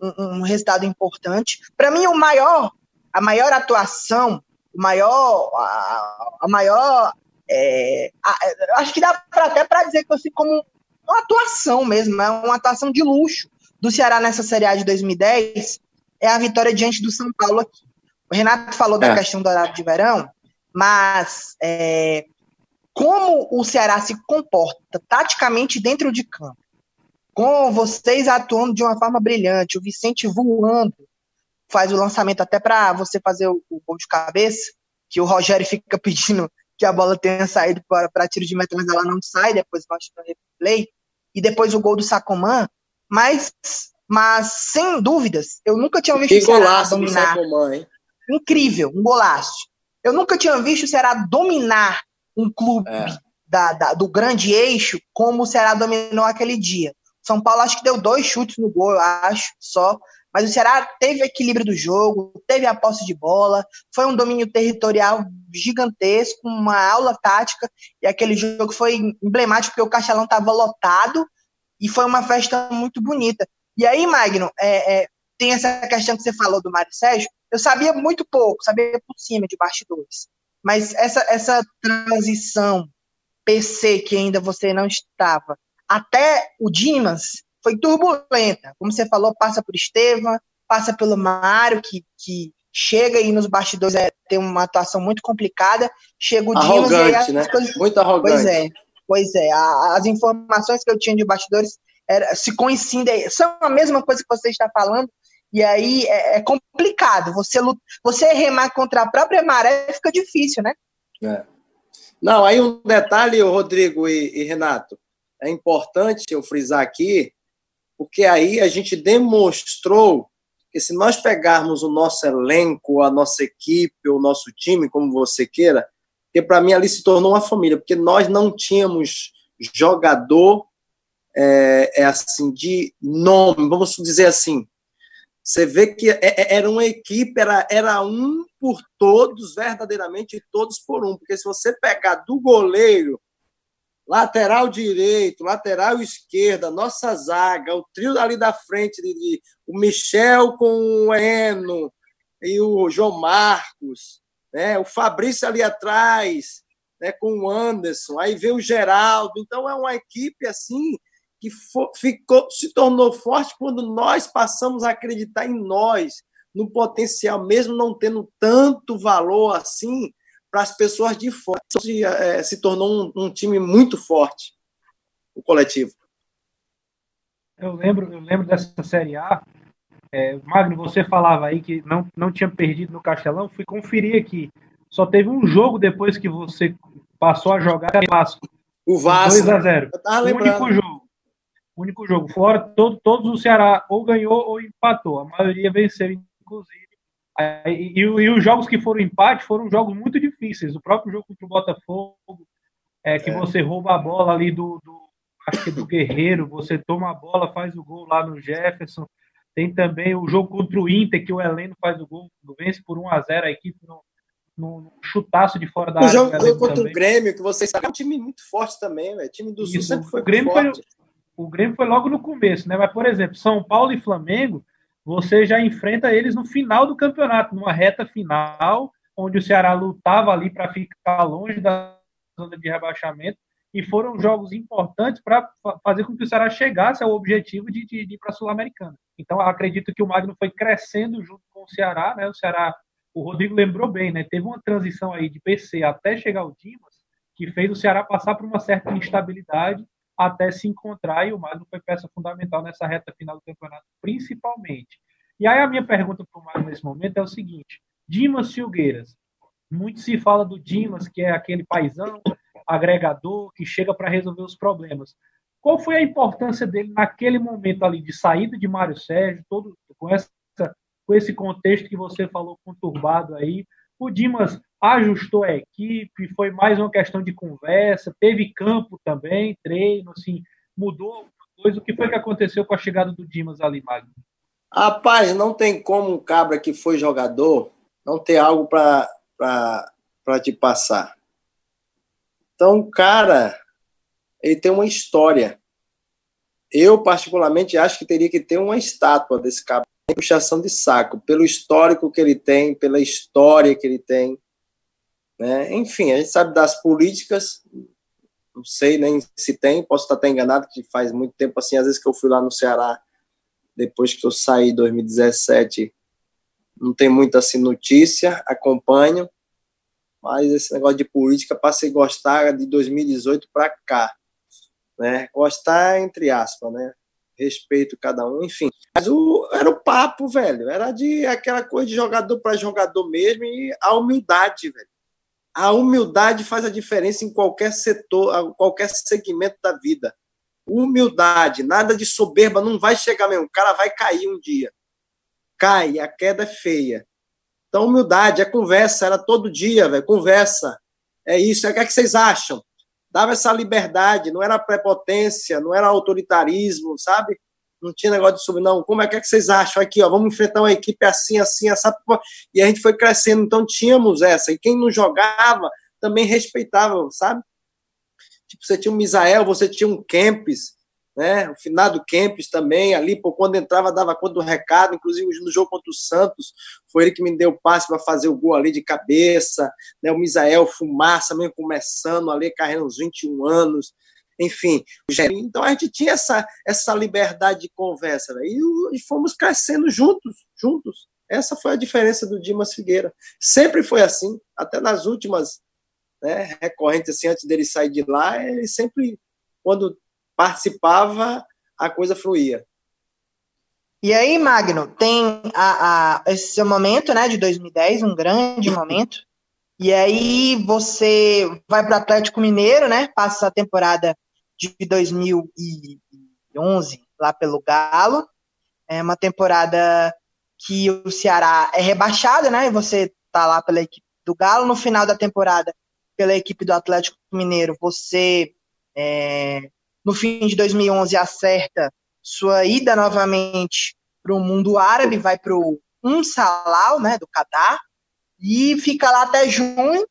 Speaker 1: um, um resultado importante. Para mim, o maior, a maior atuação, o maior, a, a maior, é, a, acho que dá pra, até para dizer que assim como uma atuação mesmo, é uma atuação de luxo do Ceará nessa Série A de 2010 é a vitória diante do São Paulo aqui. O Renato falou da é. questão do horário de verão, mas é, como o Ceará se comporta taticamente dentro de campo, com vocês atuando de uma forma brilhante, o Vicente voando, faz o lançamento até para você fazer o, o gol de cabeça, que o Rogério fica pedindo que a bola tenha saído para tiro de meta, mas ela não sai, depois mostra no replay e depois o gol do Sacomã, mas, mas sem dúvidas, eu nunca tinha visto
Speaker 3: que o Ceará dominar. Hein?
Speaker 1: Incrível, um golaço. Eu nunca tinha visto o Ceará dominar um clube é. da, da, do grande eixo como o Ceará dominou aquele dia. São Paulo acho que deu dois chutes no gol, eu acho, só. Mas o Ceará teve equilíbrio do jogo, teve a posse de bola, foi um domínio territorial gigantesco, uma aula tática, e aquele jogo foi emblemático porque o Castelão estava lotado e foi uma festa muito bonita. E aí, Magno, é, é, tem essa questão que você falou do Mário Sérgio, eu sabia muito pouco, sabia por cima de bastidores, mas essa, essa transição PC que ainda você não estava, até o Dimas, foi turbulenta. Como você falou, passa por Estevam, passa pelo Mário, que, que chega aí nos bastidores é, tem uma atuação muito complicada. Chega o
Speaker 3: arrogante, Dimas né? Coisas... Muito arrogante.
Speaker 1: Pois é, pois é. A, as informações que eu tinha de bastidores era, se coincidem, são a mesma coisa que você está falando, e aí é, é complicado. Você, você remar contra a própria maré fica difícil, né?
Speaker 3: É. Não, aí um detalhe, Rodrigo e, e Renato, é importante eu frisar aqui porque aí a gente demonstrou que se nós pegarmos o nosso elenco, a nossa equipe, o nosso time, como você queira, que para mim ali se tornou uma família, porque nós não tínhamos jogador é, é assim de nome, vamos dizer assim. Você vê que é, é, era uma equipe, era, era um por todos, verdadeiramente todos por um, porque se você pegar do goleiro lateral direito, lateral esquerda, nossa zaga, o trio ali da frente, de, o Michel com o Eno e o João Marcos, né? o Fabrício ali atrás, né? com o Anderson, aí vem o Geraldo. Então é uma equipe assim que ficou, se tornou forte quando nós passamos a acreditar em nós, no potencial, mesmo não tendo tanto valor assim, para as pessoas de fora. Se, é, se tornou um, um, time muito forte, o coletivo.
Speaker 2: Eu lembro, eu lembro dessa Série A. É, Magno, você falava aí que não, não tinha perdido no Castelão. Fui conferir aqui. Só teve um jogo depois que você passou a jogar o Vasco.
Speaker 3: O Vasco. 2
Speaker 2: a 0 O único jogo. Único jogo. Fora, todo, todos o Ceará ou ganhou ou empatou. A maioria venceu, inclusive. E, e, e, os jogos que foram empate foram jogos muito difíceis. O próprio jogo contra o Botafogo, é, que é. você rouba a bola ali do, do, acho que do Guerreiro, você toma a bola, faz o gol lá no Jefferson. Tem também o jogo contra o Inter, que o Heleno faz o gol, vence por 1 a 0 a equipe no, no chutaço de fora da o
Speaker 3: área. O jogo contra também. o Grêmio, que vocês sabem, é um time muito forte também, o time do Sul sempre foi o Grêmio forte. Foi,
Speaker 2: o Grêmio foi logo no começo, né? Mas, por exemplo, São Paulo e Flamengo você já enfrenta eles no final do campeonato, numa reta final, onde o Ceará lutava ali para ficar longe da zona de rebaixamento, e foram jogos importantes para fazer com que o Ceará chegasse ao objetivo de, de, de ir para a Sul-Americana. Então, acredito que o Magno foi crescendo junto com o Ceará, né? O Ceará, o Rodrigo lembrou bem, né? Teve uma transição aí de PC até chegar o Dimas, que fez o Ceará passar por uma certa instabilidade até se encontrar, e o Magno foi peça fundamental nessa reta final do campeonato, principalmente. E aí a minha pergunta para o Magno nesse momento é o seguinte: Dimas Filgueiras. Muito se fala do Dimas, que é aquele paisão agregador que chega para resolver os problemas. Qual foi a importância dele naquele momento ali de saída de Mário Sérgio, todo com essa com esse contexto que você falou conturbado aí? O Dimas ajustou a equipe, foi mais uma questão de conversa, teve campo também, treino, assim, mudou 2002. O que foi que aconteceu com a chegada do Dimas ali, Magno?
Speaker 3: Rapaz, não tem como um cabra que foi jogador não ter algo para te passar. Então, o cara, ele tem uma história. Eu, particularmente, acho que teria que ter uma estátua desse cabra. Puxação de saco, pelo histórico que ele tem, pela história que ele tem. Né? Enfim, a gente sabe das políticas, não sei nem se tem, posso estar até enganado, que faz muito tempo assim, às vezes que eu fui lá no Ceará, depois que eu saí em 2017, não tem muita assim notícia, acompanho, mas esse negócio de política passei a gostar de 2018 para cá, né? Gostar entre aspas, né? Respeito cada um, enfim. Mas o, era o papo, velho, era de aquela coisa de jogador para jogador mesmo e a humildade, velho. A humildade faz a diferença em qualquer setor, qualquer segmento da vida. Humildade, nada de soberba, não vai chegar mesmo. O cara vai cair um dia. Cai, a queda é feia. Então, humildade, é conversa, era todo dia, velho, conversa. É isso, é o que, é que vocês acham? Dava essa liberdade, não era prepotência, não era autoritarismo, sabe? Não tinha negócio de subir, não. Como é que, é que vocês acham? Aqui, ó, vamos enfrentar uma equipe assim, assim, essa. E a gente foi crescendo, então tínhamos essa. E quem não jogava também respeitava, sabe? Tipo, você tinha um Misael, você tinha um Kempis, né? O finado Kempis também, ali, por quando entrava, dava conta do recado, inclusive no jogo contra o Santos, foi ele que me deu o passe para fazer o gol ali de cabeça, né? O Misael, fumaça, mesmo começando ali, carregando uns 21 anos enfim. Então a gente tinha essa, essa liberdade de conversa né? e, e fomos crescendo juntos, juntos. Essa foi a diferença do Dimas Figueira. Sempre foi assim, até nas últimas né, recorrentes, assim, antes dele sair de lá, ele sempre, quando participava, a coisa fluía.
Speaker 1: E aí, Magno, tem a, a, esse seu momento, né, de 2010, um grande momento. E aí você vai para o Atlético Mineiro, né? Passa a temporada de 2011, lá pelo Galo. É uma temporada que o Ceará é rebaixado, né? E você tá lá pela equipe do Galo. No final da temporada, pela equipe do Atlético Mineiro, você, é, no fim de 2011, acerta sua ida novamente para o mundo árabe, vai para o Um Salal, né, do Catar, e fica lá até junho,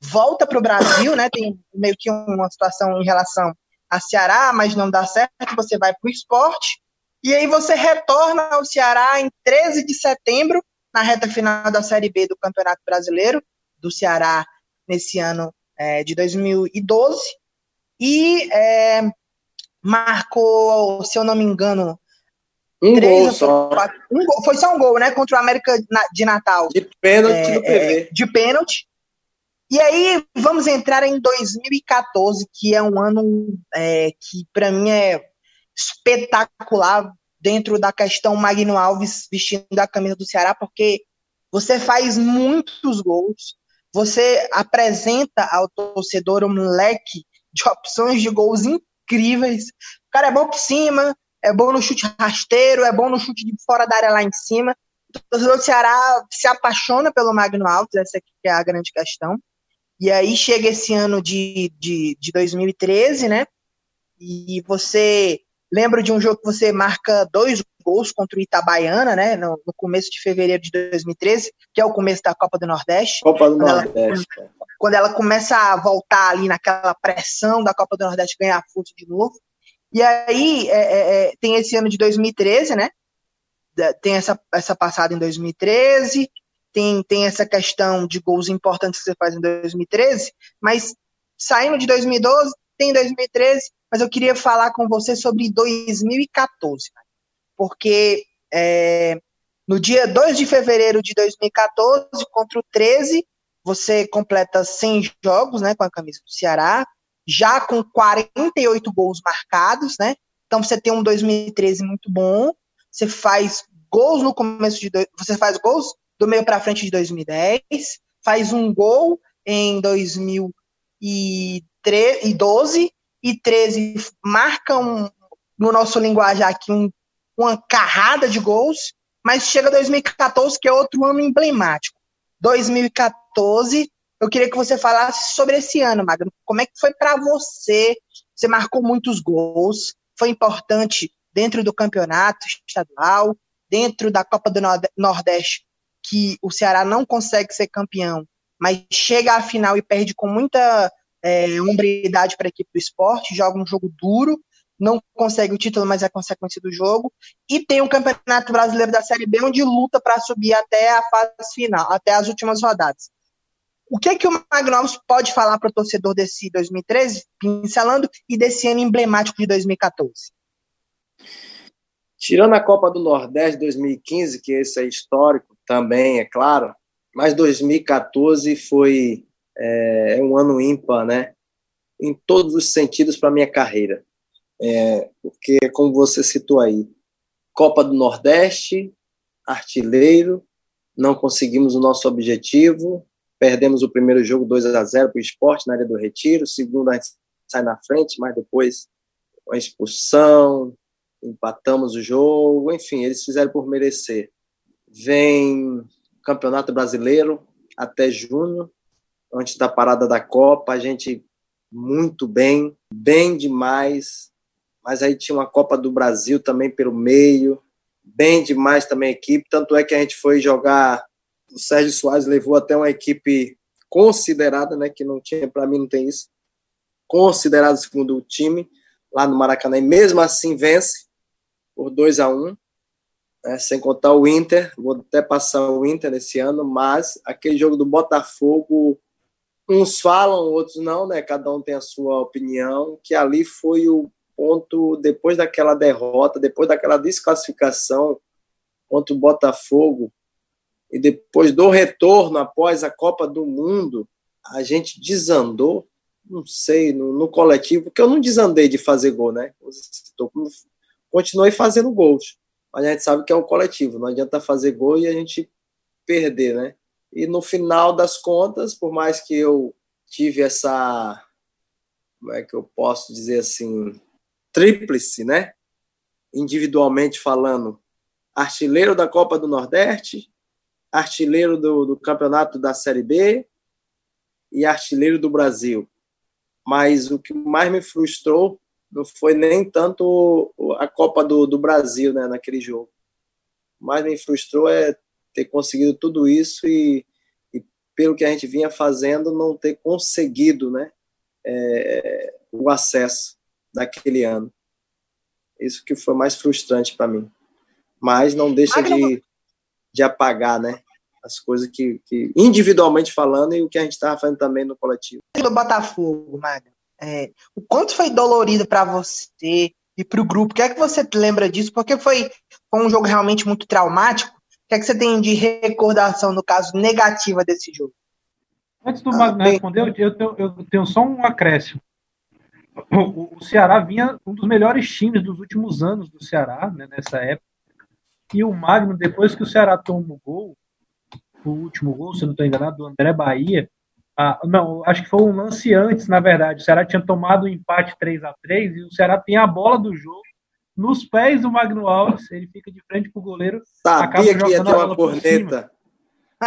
Speaker 1: volta para o Brasil, né, tem meio que uma situação em relação a Ceará, mas não dá certo, você vai para o esporte, e aí você retorna ao Ceará em 13 de setembro, na reta final da Série B do Campeonato Brasileiro, do Ceará, nesse ano é, de 2012, e é, marcou, se eu não me engano,
Speaker 3: um gol só.
Speaker 1: Quatro, um gol, foi só um gol, né? Contra o América de Natal.
Speaker 3: De pênalti é, PV. É,
Speaker 1: de pênalti. E aí vamos entrar em 2014, que é um ano é, que para mim é espetacular dentro da questão Magno Alves vestindo a camisa do Ceará, porque você faz muitos gols, você apresenta ao torcedor um leque de opções de gols incríveis. O cara é bom por cima, é bom no chute rasteiro, é bom no chute de fora da área lá em cima. O torcedor do Ceará se apaixona pelo Magno Alves, essa é a grande questão. E aí chega esse ano de, de, de 2013, né? E você lembra de um jogo que você marca dois gols contra o Itabaiana, né? No, no, começo de fevereiro de 2013, que é o começo da Copa do Nordeste.
Speaker 3: Copa do quando Nordeste.
Speaker 1: Ela, é. quando ela começa a voltar ali naquela pressão da Copa do Nordeste ganhar força de novo. E aí é, é, é tem esse ano de 2013, né? Tem essa, essa passada em 2013, tem, tem essa questão de gols importantes que você faz em 2013, mas saindo de 2012, tem 2013, mas eu queria falar com você sobre 2014, porque é, no dia 2 de fevereiro de 2014, contra o 13, você completa 100 jogos né, com a camisa do Ceará, já com 48 gols marcados, né? Então você tem um 2013 muito bom, você faz gols no começo de. Você faz gols do meio para frente de 2010, faz um gol em 2012 e 13 marca um, no nosso linguajar aqui um, uma carrada de gols, mas chega 2014 que é outro ano emblemático. 2014, eu queria que você falasse sobre esse ano, Magno. Como é que foi para você? Você marcou muitos gols, foi importante dentro do campeonato estadual, dentro da Copa do Nordeste, que o Ceará não consegue ser campeão, mas chega à final e perde com muita é, hombridade para a equipe do esporte, joga um jogo duro, não consegue o título, mas é consequência do jogo. E tem o Campeonato Brasileiro da Série B, onde luta para subir até a fase final, até as últimas rodadas. O que é que o Magnovos pode falar para o torcedor desse 2013, pincelando, e desse ano emblemático de 2014?
Speaker 3: Tirando a Copa do Nordeste 2015, que esse é histórico também, é claro, mas 2014 foi é, um ano ímpar, né? Em todos os sentidos para minha carreira. É, porque, como você citou aí, Copa do Nordeste, artilheiro, não conseguimos o nosso objetivo, perdemos o primeiro jogo 2 a 0 para o esporte na área do retiro, o segundo a gente sai na frente, mas depois uma expulsão, empatamos o jogo, enfim, eles fizeram por merecer. Vem Campeonato Brasileiro até junho, antes da parada da Copa, a gente muito bem, bem demais, mas aí tinha uma Copa do Brasil também pelo meio, bem demais também a equipe, tanto é que a gente foi jogar, o Sérgio Soares levou até uma equipe considerada, né, que não tinha, para mim não tem isso, considerado segundo o time, lá no Maracanã, e mesmo assim vence por 2 a 1 um, né, sem contar o Inter, vou até passar o Inter esse ano, mas aquele jogo do Botafogo, uns falam, outros não, né, cada um tem a sua opinião, que ali foi o ponto, depois daquela derrota, depois daquela desclassificação contra o Botafogo, e depois do retorno após a Copa do Mundo, a gente desandou, não sei, no, no coletivo, porque eu não desandei de fazer gol, né? Continuei fazendo gols, mas a gente sabe que é o coletivo, não adianta fazer gol e a gente perder, né? E no final das contas, por mais que eu tive essa, como é que eu posso dizer assim, tríplice, né? Individualmente falando, artilheiro da Copa do Nordeste, artilheiro do, do Campeonato da Série B e artilheiro do Brasil. Mas o que mais me frustrou não foi nem tanto a Copa do, do Brasil, né, naquele jogo. O mais me frustrou é ter conseguido tudo isso e, e pelo que a gente vinha fazendo, não ter conseguido, né, é, o acesso daquele ano. Isso que foi mais frustrante para mim. Mas não deixa de, de apagar, né? As coisas que, que, individualmente falando, e o que a gente estava fazendo também no coletivo.
Speaker 1: Do Botafogo, Magno, é, o quanto foi dolorido para você e para o grupo? O que é que você lembra disso? Porque foi, foi um jogo realmente muito traumático. O que é que você tem de recordação, no caso, negativa desse jogo?
Speaker 2: Antes do Magno ah, responder, eu tenho, eu tenho só um acréscimo o, o Ceará vinha um dos melhores times dos últimos anos do Ceará, né, nessa época. E o Magno, depois que o Ceará toma o gol, o último gol, se não estou enganado, do André Bahia, ah, não, acho que foi um lance antes, na verdade. O Ceará tinha tomado o um empate 3 a 3 e o Ceará tem a bola do jogo nos pés do Magno Alves, ele fica de frente pro goleiro.
Speaker 3: Sabia que ia ter uma corneta.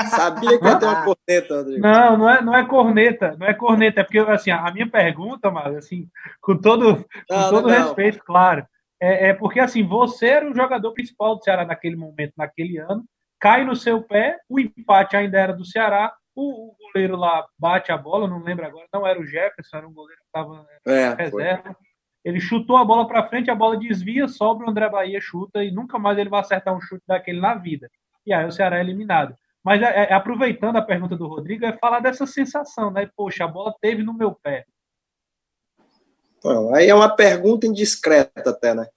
Speaker 3: Sabia que ia ter uma corneta, Rodrigo.
Speaker 2: Não, não é, não é corneta, não é corneta, é porque assim, a minha pergunta, mas assim, com todo, com não, todo não, respeito, não. claro, é, é, porque assim, você era o jogador principal do Ceará naquele momento, naquele ano, cai no seu pé, o empate ainda era do Ceará, o, goleiro lá bate a bola, não lembro agora, não era o Jefferson, era um goleiro que estava é, reserva. Foi. Ele chutou a bola para frente, a bola desvia, sobra o André Bahia, chuta e nunca mais ele vai acertar um chute daquele na vida. E aí o Ceará é eliminado. Mas é, é, aproveitando a pergunta do Rodrigo, é falar dessa sensação, né? Poxa, a bola teve no meu pé.
Speaker 3: Bom, aí é uma pergunta indiscreta até, né?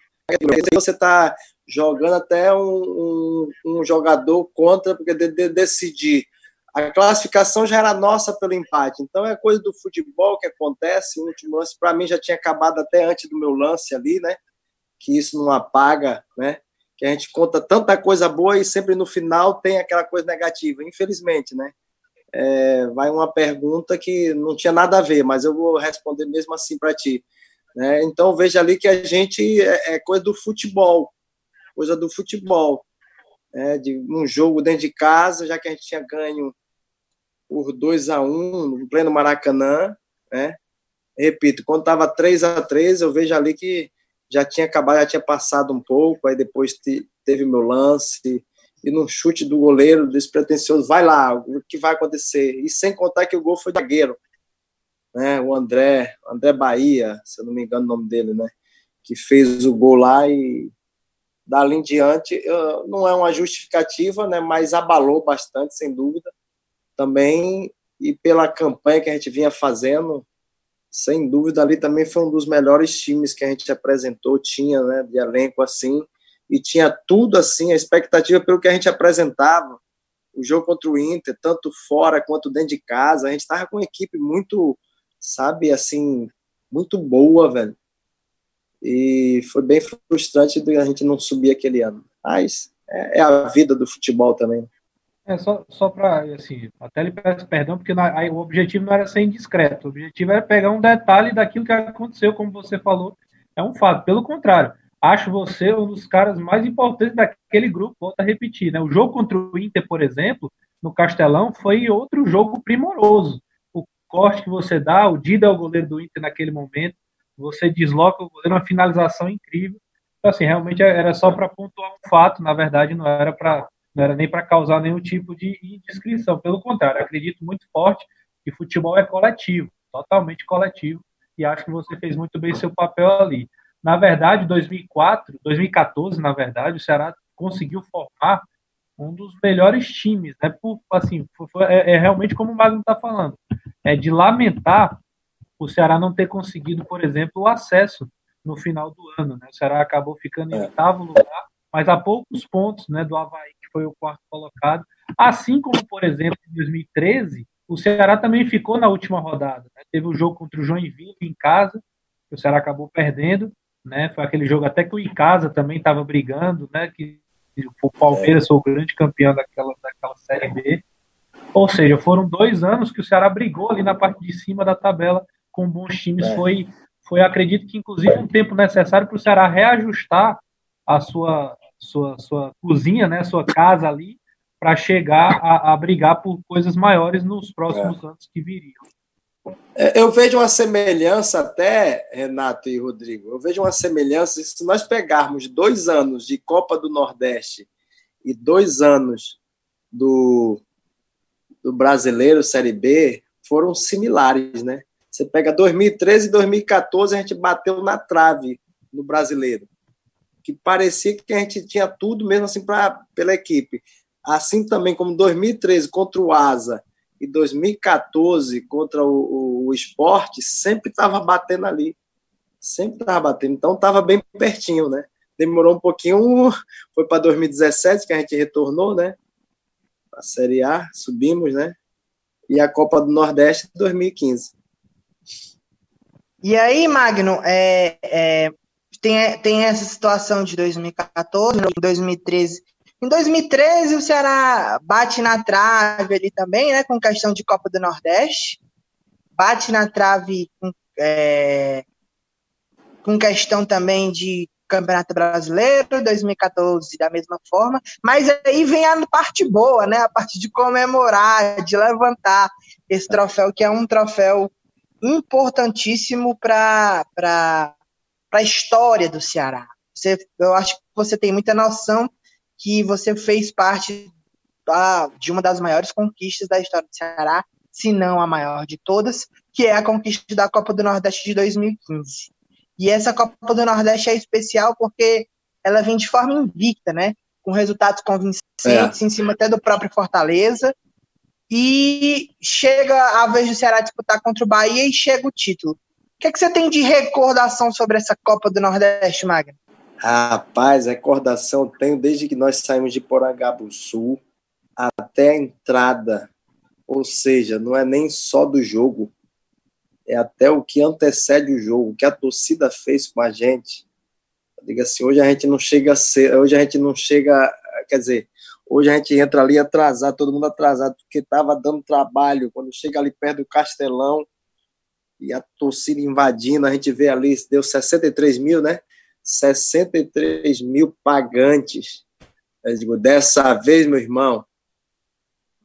Speaker 3: Você está jogando até um, um, um, jogador contra, porque de, de, decidir. A classificação já era nossa pelo empate. Então é coisa do futebol que acontece. O último lance, para mim, já tinha acabado até antes do meu lance ali, né? Que isso não apaga, né? que a gente conta tanta coisa boa e sempre no final tem aquela coisa negativa, infelizmente, né? É, vai uma pergunta que não tinha nada a ver, mas eu vou responder mesmo assim para ti. Né? Então veja ali que a gente é, é, coisa do futebol, coisa do futebol, né? de um jogo dentro de casa, já que a gente tinha ganho por 2 a 1 um, no pleno Maracanã, né? Repito, quando estava 3 a 3 eu vejo ali que já tinha acabado, já tinha passado um pouco, aí depois teve meu lance, e num chute do goleiro despretensioso, vai lá, o que vai acontecer? E sem contar que o gol foi de zagueiro, né? O André, André Bahia, se eu não me engano o nome dele, né? Que fez o gol lá e dali em diante não é uma justificativa, né? Mas abalou bastante, sem dúvida. Também e pela campanha que a gente vinha fazendo, sem dúvida ali também foi um dos melhores times que a gente apresentou, tinha, né? De elenco assim e tinha tudo assim, a expectativa pelo que a gente apresentava. O jogo contra o Inter, tanto fora quanto dentro de casa, a gente estava com uma equipe muito, sabe, assim, muito boa, velho. E foi bem frustrante a gente não subir aquele ano. Mas é, é a vida do futebol também.
Speaker 2: É, só, só para, assim, até lhe peço perdão, porque na, aí, o objetivo não era ser indiscreto, o objetivo era pegar um detalhe daquilo que aconteceu, como você falou, é um fato. Pelo contrário, acho você um dos caras mais importantes daquele grupo. Volto a repetir, né? O jogo contra o Inter, por exemplo, no Castelão, foi outro jogo primoroso. O corte que você dá, o Dida é o goleiro do Inter naquele momento, você desloca o goleiro, uma finalização incrível. Então, assim, realmente era só para pontuar um fato, na verdade, não era para não era nem para causar nenhum tipo de indiscrição. Pelo contrário, acredito muito forte que futebol é coletivo, totalmente coletivo, e acho que você fez muito bem seu papel ali. Na verdade, 2004, 2014, na verdade, o Ceará conseguiu formar um dos melhores times, né? Por, assim, é, é, realmente como o Magno está falando, é de lamentar o Ceará não ter conseguido, por exemplo, o acesso no final do ano, né? O Ceará acabou ficando em é. oitavo lugar, mas a poucos pontos, né, do Havaí, foi o quarto colocado. Assim como, por exemplo, em 2013, o Ceará também ficou na última rodada. Né? Teve o jogo contra o Joinville em casa, que o Ceará acabou perdendo, né? Foi aquele jogo até que o Icasa também estava brigando, né? Que o Palmeiras foi o grande campeão daquela, daquela Série B. Ou seja, foram dois anos que o Ceará brigou ali na parte de cima da tabela com bons times. É. Foi, foi, acredito que, inclusive, um tempo necessário para o Ceará reajustar a sua, sua, sua cozinha, né? Sua casa ali, para chegar a, a, brigar por coisas maiores nos próximos é. anos que viriam.
Speaker 3: É, eu vejo uma semelhança até, Renato e Rodrigo, eu vejo uma semelhança se nós pegarmos dois anos de Copa do Nordeste e dois anos do, do Brasileiro Série B, foram similares, né? Você pega 2013 e 2014, a gente bateu na trave no Brasileiro, que parecia que a gente tinha tudo mesmo assim pra, pela equipe. Assim também como 2013 contra o Asa e 2014 contra o, o, esporte, sempre estava batendo ali. Sempre estava batendo. Então estava bem pertinho, né? Demorou um pouquinho, foi para 2017 que a gente retornou, né? A Série A, subimos, né? E a Copa do Nordeste 2015.
Speaker 1: E aí, Magno, é, é, tem, tem essa situação de 2014, 2013 em 2013, o Ceará bate na trave ali também, né, com questão de Copa do Nordeste. Bate na trave com, é, com questão também de Campeonato Brasileiro, 2014 da mesma forma, mas aí vem a parte boa, né? A parte de comemorar, de levantar esse troféu, que é um troféu importantíssimo para a história do Ceará. Você, eu acho que você tem muita noção que você fez parte da, de uma das maiores conquistas da história do Ceará, se não a maior de todas, que é a conquista da Copa do Nordeste de 2015. E essa Copa do Nordeste é especial porque ela vem de forma invicta, né? Com resultados convincentes é. em cima até do próprio Fortaleza. E chega a vez do Ceará disputar contra o Bahia e chega o título. O que, é que você tem de recordação sobre essa Copa do Nordeste, Magno?
Speaker 3: Rapaz, recordação tenho desde que nós saímos de Porangabuçu até a entrada. Ou seja, não é nem só do jogo, é até o que antecede o jogo, o que a torcida fez com a gente. Diga assim, hoje a gente não chega a ser, hoje a gente não chega, quer dizer, hoje a gente entra ali atrasado, todo mundo atrasado, porque estava dando trabalho. Quando chega ali perto do Castelão e a torcida invadindo, a gente vê ali, deu 63 mil, né? 63 mil pagantes. Eu digo, dessa vez, meu irmão,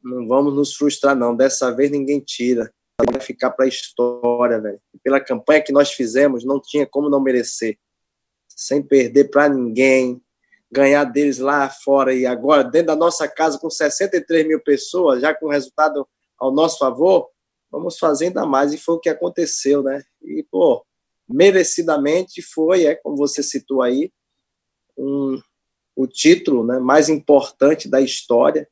Speaker 3: não vamos nos frustrar, não. Dessa vez ninguém tira. Vai ficar para a história, velho. Pela campanha que nós fizemos, não tinha como não merecer. sem perder para ninguém, ganhar deles lá fora e agora dentro da nossa casa com 63 mil pessoas, já com resultado ao nosso favor, vamos fazer ainda mais. E foi o que aconteceu, né? E, pô, merecidamente foi, é como você citou aí, um, o título né, mais importante da história.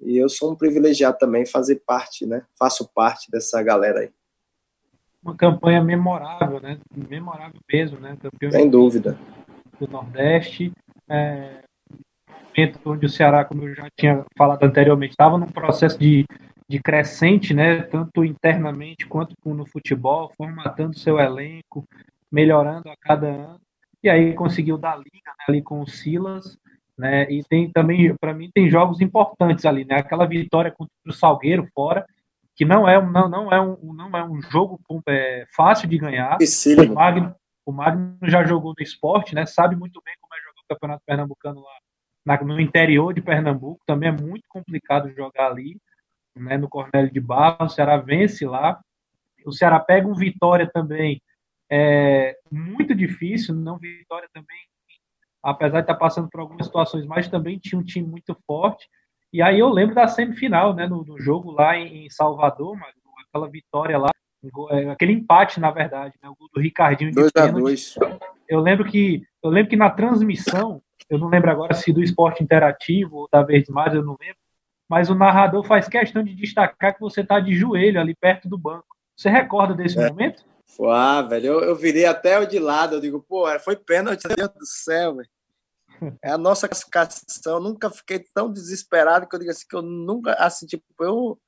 Speaker 3: E eu sou um privilegiado também fazer parte, né? Faço parte dessa galera aí.
Speaker 2: Uma campanha memorável, né? Memorável mesmo, né?
Speaker 3: Campeão Sem dúvida.
Speaker 2: Do Nordeste. É, onde o Ceará, como eu já tinha falado anteriormente, estava num processo de, de crescente, né? Tanto internamente quanto no futebol, formatando seu elenco, melhorando a cada ano. E aí conseguiu dar liga né, ali com o Silas né? E tem também, para mim, tem jogos importantes ali, né? Aquela vitória contra o Salgueiro fora, que não é um, não, não é um, não é um jogo é, fácil de ganhar. O Magno, o Magno já jogou no esporte, né? Sabe muito bem como é jogar o Campeonato Pernambucano lá no interior de Pernambuco. Também é muito complicado jogar ali, né? No Cornélio de Barro, o Ceará vence lá. O Ceará pega um Vitória também, é muito difícil, não Vitória também apesar de estar passando por algumas situações, mas também tinha um time muito forte. E aí eu lembro da semifinal, né, no, no jogo lá em, Salvador, mas aquela vitória lá, é, aquele empate, na verdade, né, o gol do Ricardinho.
Speaker 3: 2 a 2
Speaker 2: Eu lembro que eu lembro que na transmissão, eu não lembro agora se do esporte interativo ou da Verde Mais, eu não lembro, mas o narrador faz questão de destacar que você está de joelho ali perto do banco. Você recorda desse é. momento?
Speaker 3: Ah, velho, eu, eu virei até o de lado, eu digo, pô, foi pênalti, Deus do céu, velho. É a nossa classificação, eu nunca fiquei tão desesperado que eu digo assim, que eu nunca, assim, tipo, eu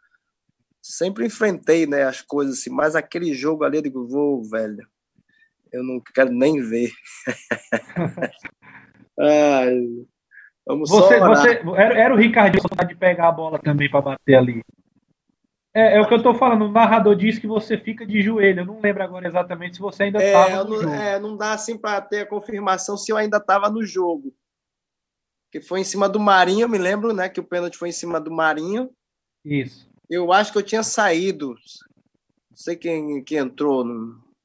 Speaker 3: sempre enfrentei, né, as coisas assim, mas aquele jogo ali, eu digo, vou, velho, eu não quero nem ver. Ai, vamos
Speaker 2: você, só você era, era o Ricardinho de pegar a bola também para bater ali. É, é, o que eu estou falando, o narrador diz que você fica de joelho. Eu não lembro agora exatamente se você ainda estava é, no
Speaker 3: não,
Speaker 2: jogo.
Speaker 3: É, não dá assim para ter a confirmação se eu ainda estava no jogo. Que foi em cima do Marinho, eu me lembro, né? Que o pênalti foi em cima do Marinho.
Speaker 2: Isso.
Speaker 3: Eu acho que eu tinha saído. Não sei quem, quem entrou.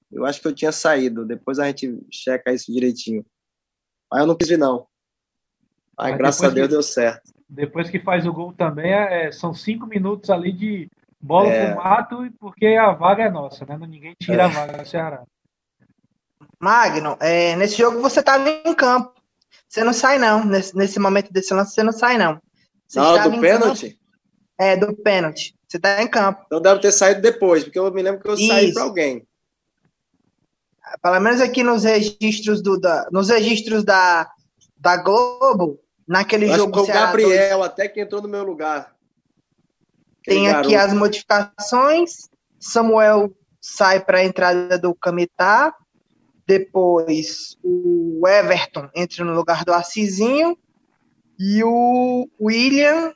Speaker 3: Eu acho que eu tinha saído. Depois a gente checa isso direitinho. Mas eu não quis vir, não. Mas graças a Deus que, deu certo.
Speaker 2: Depois que faz o gol também, é, são cinco minutos ali de bola é. pro mato, porque a vaga é nossa, né? Ninguém tira é. a vaga do Ceará.
Speaker 1: Magno, é, nesse jogo você estava em campo. Você não sai, não. Nesse, nesse momento desse lance, você não sai, não. Você
Speaker 3: não, do pênalti? Campo.
Speaker 1: É, do pênalti. Você está em campo.
Speaker 3: Então deve ter saído depois, porque eu me lembro que eu Isso. saí para alguém.
Speaker 1: Pelo menos aqui nos registros do, da, nos registros da, da Globo, naquele eu jogo.
Speaker 3: Acho que o Gabriel, até que entrou no meu lugar.
Speaker 1: Tem aqui as modificações. Samuel sai para a entrada do Cametá. Depois o Everton entra no lugar do Assisinho. E o William,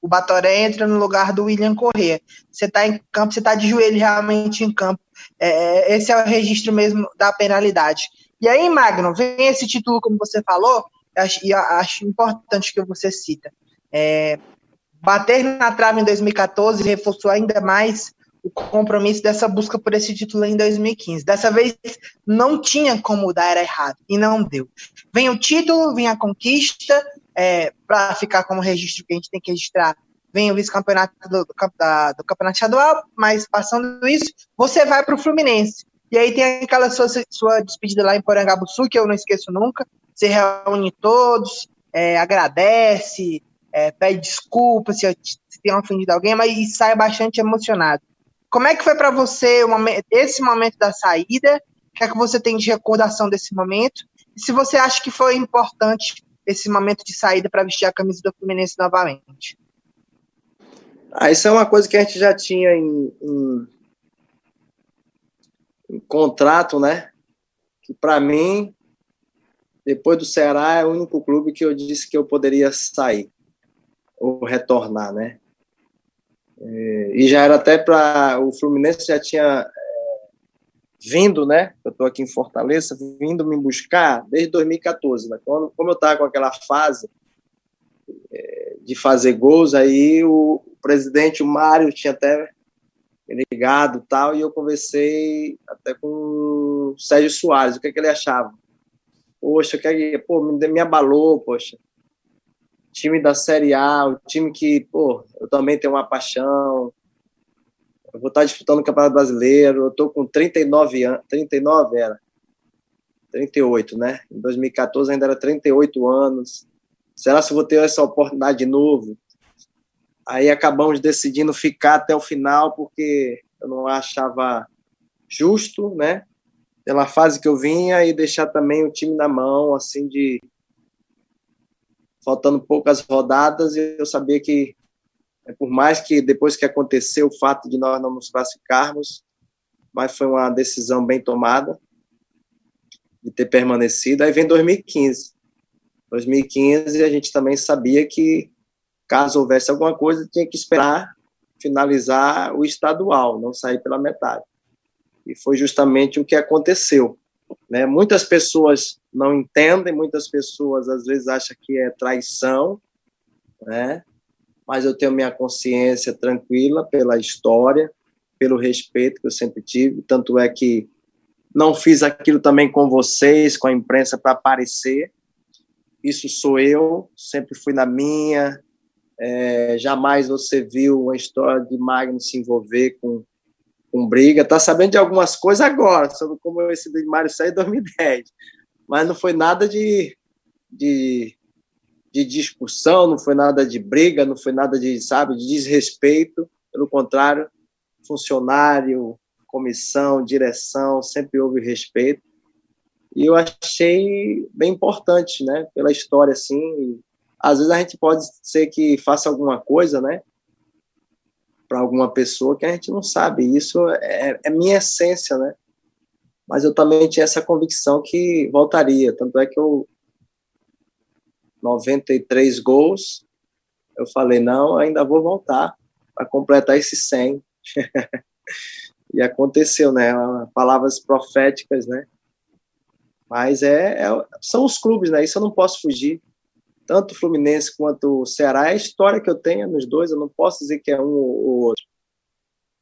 Speaker 1: o Batoré entra no lugar do William Corrêa. Você está em campo, você está de joelho realmente em campo. É, esse é o registro mesmo da penalidade. E aí, Magno, vem esse título, como você falou, e acho, importante que você cita. É, bater na trave em 2014 reforçou ainda mais o compromisso dessa busca por esse título em 2015. Dessa vez não tinha como dar errado e não deu. Vem o título, vem a conquista, é, para ficar como registro que a gente tem que registrar. Vem o vice-campeonato do, do, campeonato estadual, mas passando isso, você vai para o Fluminense. E aí tem aquela sua, sua despedida lá em Porangabuçu, que eu não esqueço nunca. Você reúne todos, é, agradece, é, pede desculpa se, se tem ofendido alguém, mas sai bastante emocionado. Como é que foi para você momento, esse momento da saída? O que é que você tem de recordação desse momento? E se você acha que foi importante esse momento de saída para vestir a camisa do Fluminense novamente?
Speaker 3: Ah, isso é uma coisa que a gente já tinha em, em, em contrato, né? Que para mim, depois do Ceará, é o único clube que eu disse que eu poderia sair ou retornar, né? É, e já era até para o Fluminense já tinha é, vindo, né? Eu estou aqui em Fortaleza, vindo me buscar desde 2014, né? Quando, como eu estava com aquela fase é, de fazer gols, aí o, o presidente, o Mário, tinha até ligado tal, e eu conversei até com do Sérgio Soares, o que, é que ele achava. Poxa, que, pô, me, me abalou, poxa. Time da Série A, o time que, pô, eu também tenho uma paixão. Eu vou estar disputando o Campeonato Brasileiro, eu tô com 39 anos, 39 era, 38, né? Em 2014 ainda era 38 anos. Será se vou ter essa oportunidade de novo? Aí acabamos decidindo ficar até o final porque eu não achava justo, né? Pela fase que eu vinha e deixar também o time na mão, assim, de faltando poucas rodadas, e eu sabia que, é, por mais que depois que aconteceu o fato de nós não nos classificarmos, mas foi uma decisão bem tomada de ter permanecido. Aí vem 2015. 2015 a gente também sabia que caso houvesse alguma coisa tinha que esperar finalizar o estadual, não sair pela metade. E foi justamente o que aconteceu. Né? Muitas pessoas não entendem, muitas pessoas às vezes acham que é traição, né? mas eu tenho minha consciência tranquila pela história, pelo respeito que eu sempre tive, tanto é que não fiz aquilo também com vocês, com a imprensa, para aparecer. Isso sou eu, sempre fui na minha. É, jamais você viu uma história de Magno se envolver com, com briga. Está sabendo de algumas coisas agora, sobre como esse de Mário saiu em 2010. Mas não foi nada de, de, de discussão, não foi nada de briga, não foi nada de, sabe, de desrespeito. Pelo contrário, funcionário, comissão, direção, sempre houve respeito. E eu achei bem importante, né, pela história, assim. Às vezes a gente pode ser que faça alguma coisa, né, para alguma pessoa que a gente não sabe. Isso é, é minha essência, né. Mas eu também tinha essa convicção que voltaria. Tanto é que eu 93 gols, eu falei não, ainda vou voltar para completar esses 100. e aconteceu, né? Palavras proféticas, né? Mas é, é, são os clubes, né? Isso eu não posso fugir. Tanto o Fluminense quanto o Ceará é a história que eu tenho nos dois. Eu não posso dizer que é um ou outro.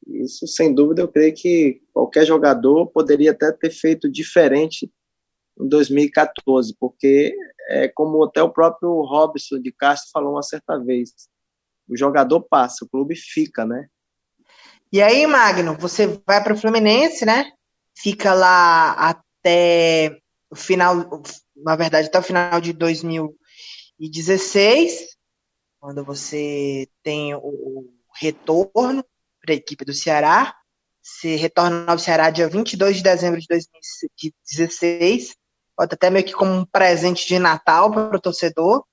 Speaker 3: Isso, sem dúvida, eu creio que qualquer jogador poderia até ter feito diferente em 2014, porque é como até o próprio Robson de Castro falou uma certa vez, o jogador passa, o clube fica, né?
Speaker 1: E aí, Magno, você vai para o Fluminense, né? Fica lá até o final, na verdade, até o final de 2016, quando você tem o retorno para a equipe do Ceará. Você retorna ao Ceará dia 22 de dezembro de 2016. Pode até meio que como um presente de Natal para o torcedor.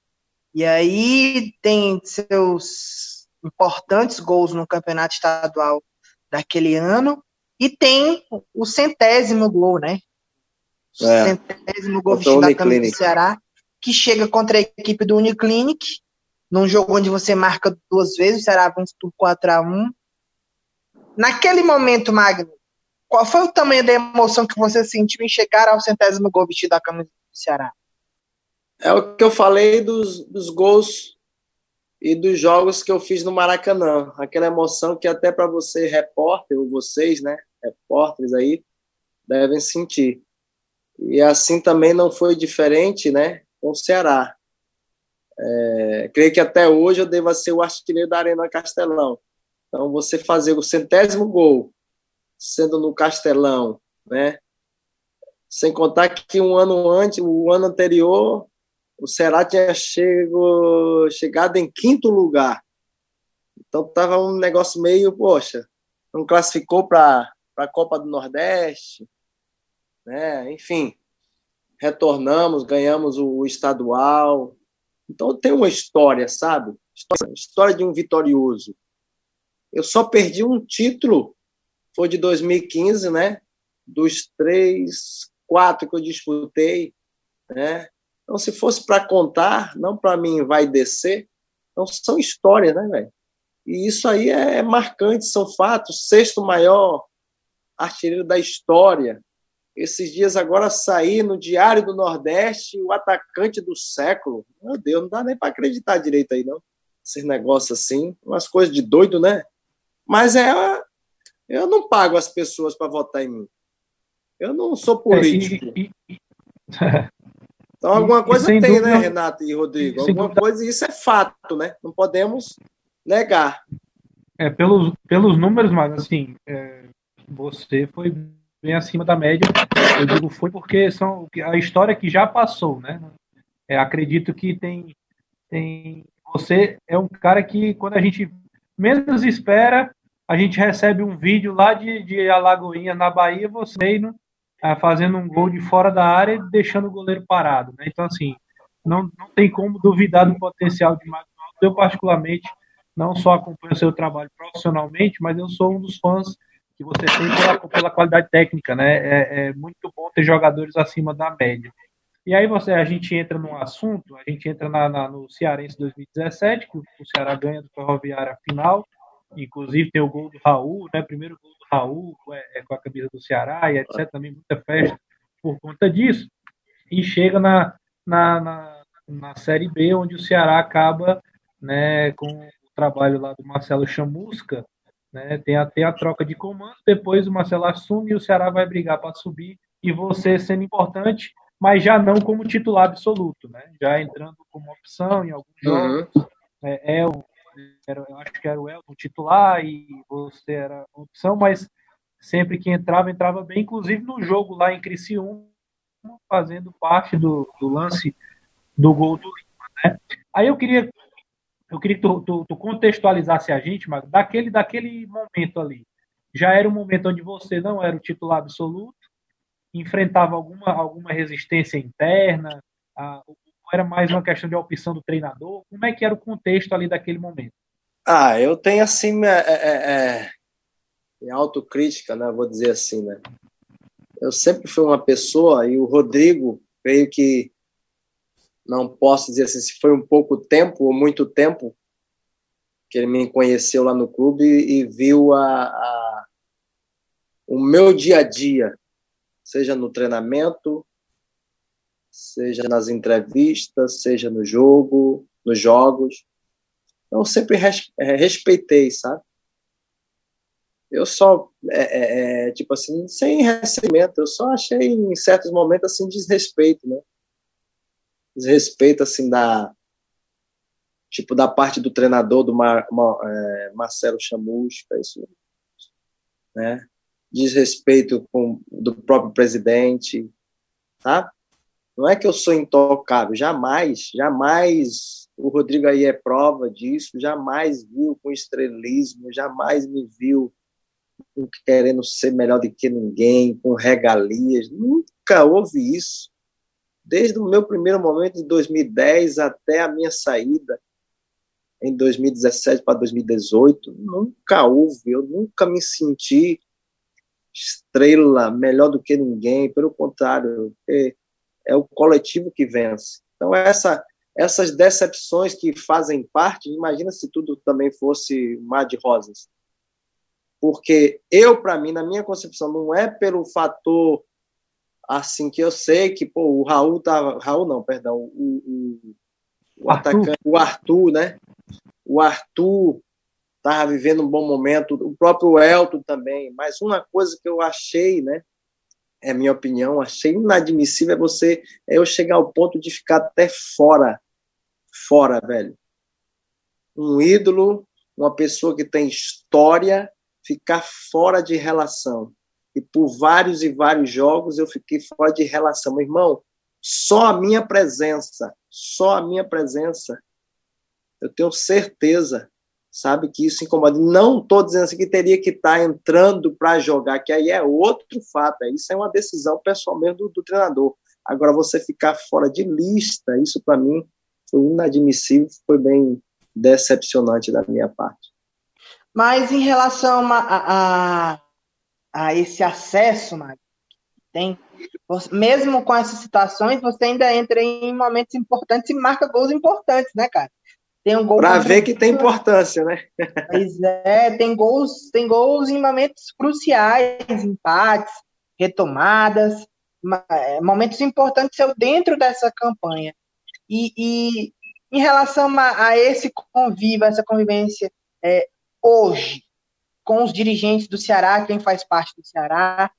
Speaker 1: E aí tem seus importantes gols no campeonato estadual daquele ano e tem o centésimo gol, né? O é, centésimo gol vestido da camisa do Ceará, que chega contra a equipe do Uniclinic, num jogo onde você marca duas vezes, o Ceará vence por 4 a 1 Naquele momento, Magno, qual foi o tamanho da emoção que você sentiu em chegar ao centésimo gol vestido da camisa do Ceará?
Speaker 3: É o que eu falei dos, dos gols e dos jogos que eu fiz no Maracanã. Aquela emoção que até para você, repórter, ou vocês, né, repórteres aí, devem sentir. E assim também não foi diferente, né, com o Ceará. É, creio que até hoje eu deva ser o artilheiro da Arena Castelão. Então, você fazer o centésimo gol sendo no Castelão, né? Sem contar que um ano antes, o ano anterior, o Ceará tinha chego, chegado em quinto lugar. Então estava um negócio meio, poxa, não classificou para a Copa do Nordeste, né? Enfim, retornamos, ganhamos o, o estadual. Então tem uma história, sabe? História, história de um vitorioso. Eu só perdi um título, foi de 2015, né? Dos três, quatro que eu disputei, né? Então, se fosse para contar, não para mim vai descer, então são histórias, né, velho? E isso aí é marcante, são fatos. Sexto maior artilheiro da história. Esses dias agora saí no Diário do Nordeste o atacante do século. Meu Deus, não dá nem para acreditar direito aí, não. Esses negócios assim, umas coisas de doido, né? Mas é. Eu não pago as pessoas para votar em mim. Eu não sou político. É, e, então, alguma coisa tem, né, dúvida, né, Renato e Rodrigo? Alguma coisa, e isso é fato, né? Não podemos negar.
Speaker 2: É, pelos, pelos números, mas assim, é, você foi bem acima da média. Eu digo foi porque são a história que já passou, né? É, acredito que tem, tem. Você é um cara que, quando a gente menos espera, a gente recebe um vídeo lá de, de Alagoinha, na Bahia, você é, fazendo um gol de fora da área e deixando o goleiro parado. Né? Então, assim, não, não tem como duvidar do potencial de Magno Eu, particularmente, não só acompanho o seu trabalho profissionalmente, mas eu sou um dos fãs que você tem pela, pela qualidade técnica, né? É, é, muito bom ter jogadores acima da média. E aí você, a gente entra num assunto, a gente entra na, na, no Cearense 2017, que o, Ceará ganha do Ferroviária final, inclusive tem o gol do Raul, né? Primeiro gol do Raul é, é com a camisa do Ceará e etc. Também muita festa por conta disso. E chega na, na, na, na Série B, onde o Ceará acaba né, com o trabalho lá do Marcelo Chamusca, né, tem até a troca de comando, depois o Marcelo assume e o Ceará vai brigar para subir e você sendo importante, mas já não como titular absoluto, né? Já entrando como opção em alguns uhum. jogos. É, é o, era, eu acho que era o Elton titular e você era opção, mas sempre que entrava, entrava bem, inclusive no jogo lá em Criciúma, fazendo parte do, do lance do gol do Lima, né? Aí eu queria eu queria que tu, tu, tu, contextualizasse a gente, mas daquele, daquele momento ali, já era um momento onde você não era o titular absoluto, enfrentava alguma, alguma resistência interna, a, era mais uma questão de opção do treinador? Como é que era o contexto ali daquele momento?
Speaker 3: Ah, eu tenho assim, é, é, é, autocrítica, né? Vou dizer assim, né? Eu sempre fui uma pessoa, e o Rodrigo, veio que não posso dizer assim, se foi um pouco tempo ou muito tempo que ele me conheceu lá no clube e, viu a, a, o meu dia a dia, seja no treinamento, seja nas entrevistas, seja no jogo, nos jogos. Então, sempre é, respeitei, sabe? Eu só, é, é, é, tipo assim, sem recebimento, eu só achei em certos momentos assim desrespeito, né? Desrespeito assim da tipo da parte do treinador do Mar, Mar, é, Marcelo Chamusca, isso, né? Desrespeito com do próprio presidente, tá? Não é que eu sou intocável, jamais, jamais. O Rodrigo aí é prova disso, jamais viu com estrelismo, jamais me viu querendo ser melhor do que ninguém, com regalias, nunca houve isso desde o meu primeiro momento de 2010 até a minha saída em 2017 para 2018, nunca houve, eu nunca me senti estrela, melhor do que ninguém, pelo contrário, é, é o coletivo que vence. Então, essa, essas decepções que fazem parte, imagina se tudo também fosse mar de rosas. Porque eu, para mim, na minha concepção, não é pelo fator assim que eu sei que pô, o Raul tava. Raul não, perdão, o, o, o atacante, o Arthur, né? O Arthur estava vivendo um bom momento, o próprio Elton também. Mas uma coisa que eu achei, né? É minha opinião, achei inadmissível é você é eu chegar ao ponto de ficar até fora, fora, velho. Um ídolo, uma pessoa que tem história, ficar fora de relação e por vários e vários jogos eu fiquei fora de relação. Meu irmão, só a minha presença, só a minha presença, eu tenho certeza, sabe, que isso incomoda. Não estou dizendo assim que teria que estar tá entrando para jogar, que aí é outro fato, isso é uma decisão pessoal mesmo do, do treinador. Agora, você ficar fora de lista, isso para mim foi inadmissível, foi bem decepcionante da minha parte.
Speaker 1: Mas em relação a, a a esse acesso, Mário, tem. Mesmo com essas citações, você ainda entra em momentos importantes e marca gols importantes, né, cara?
Speaker 3: Tem um gol para ver que tem importância, né?
Speaker 1: Pois é, tem gols, tem gols em momentos cruciais, empates, retomadas, é, momentos importantes dentro dessa campanha. E, e em relação a, a, esse convívio, essa convivência é, hoje, com os dirigentes do Ceará, quem faz parte do Ceará.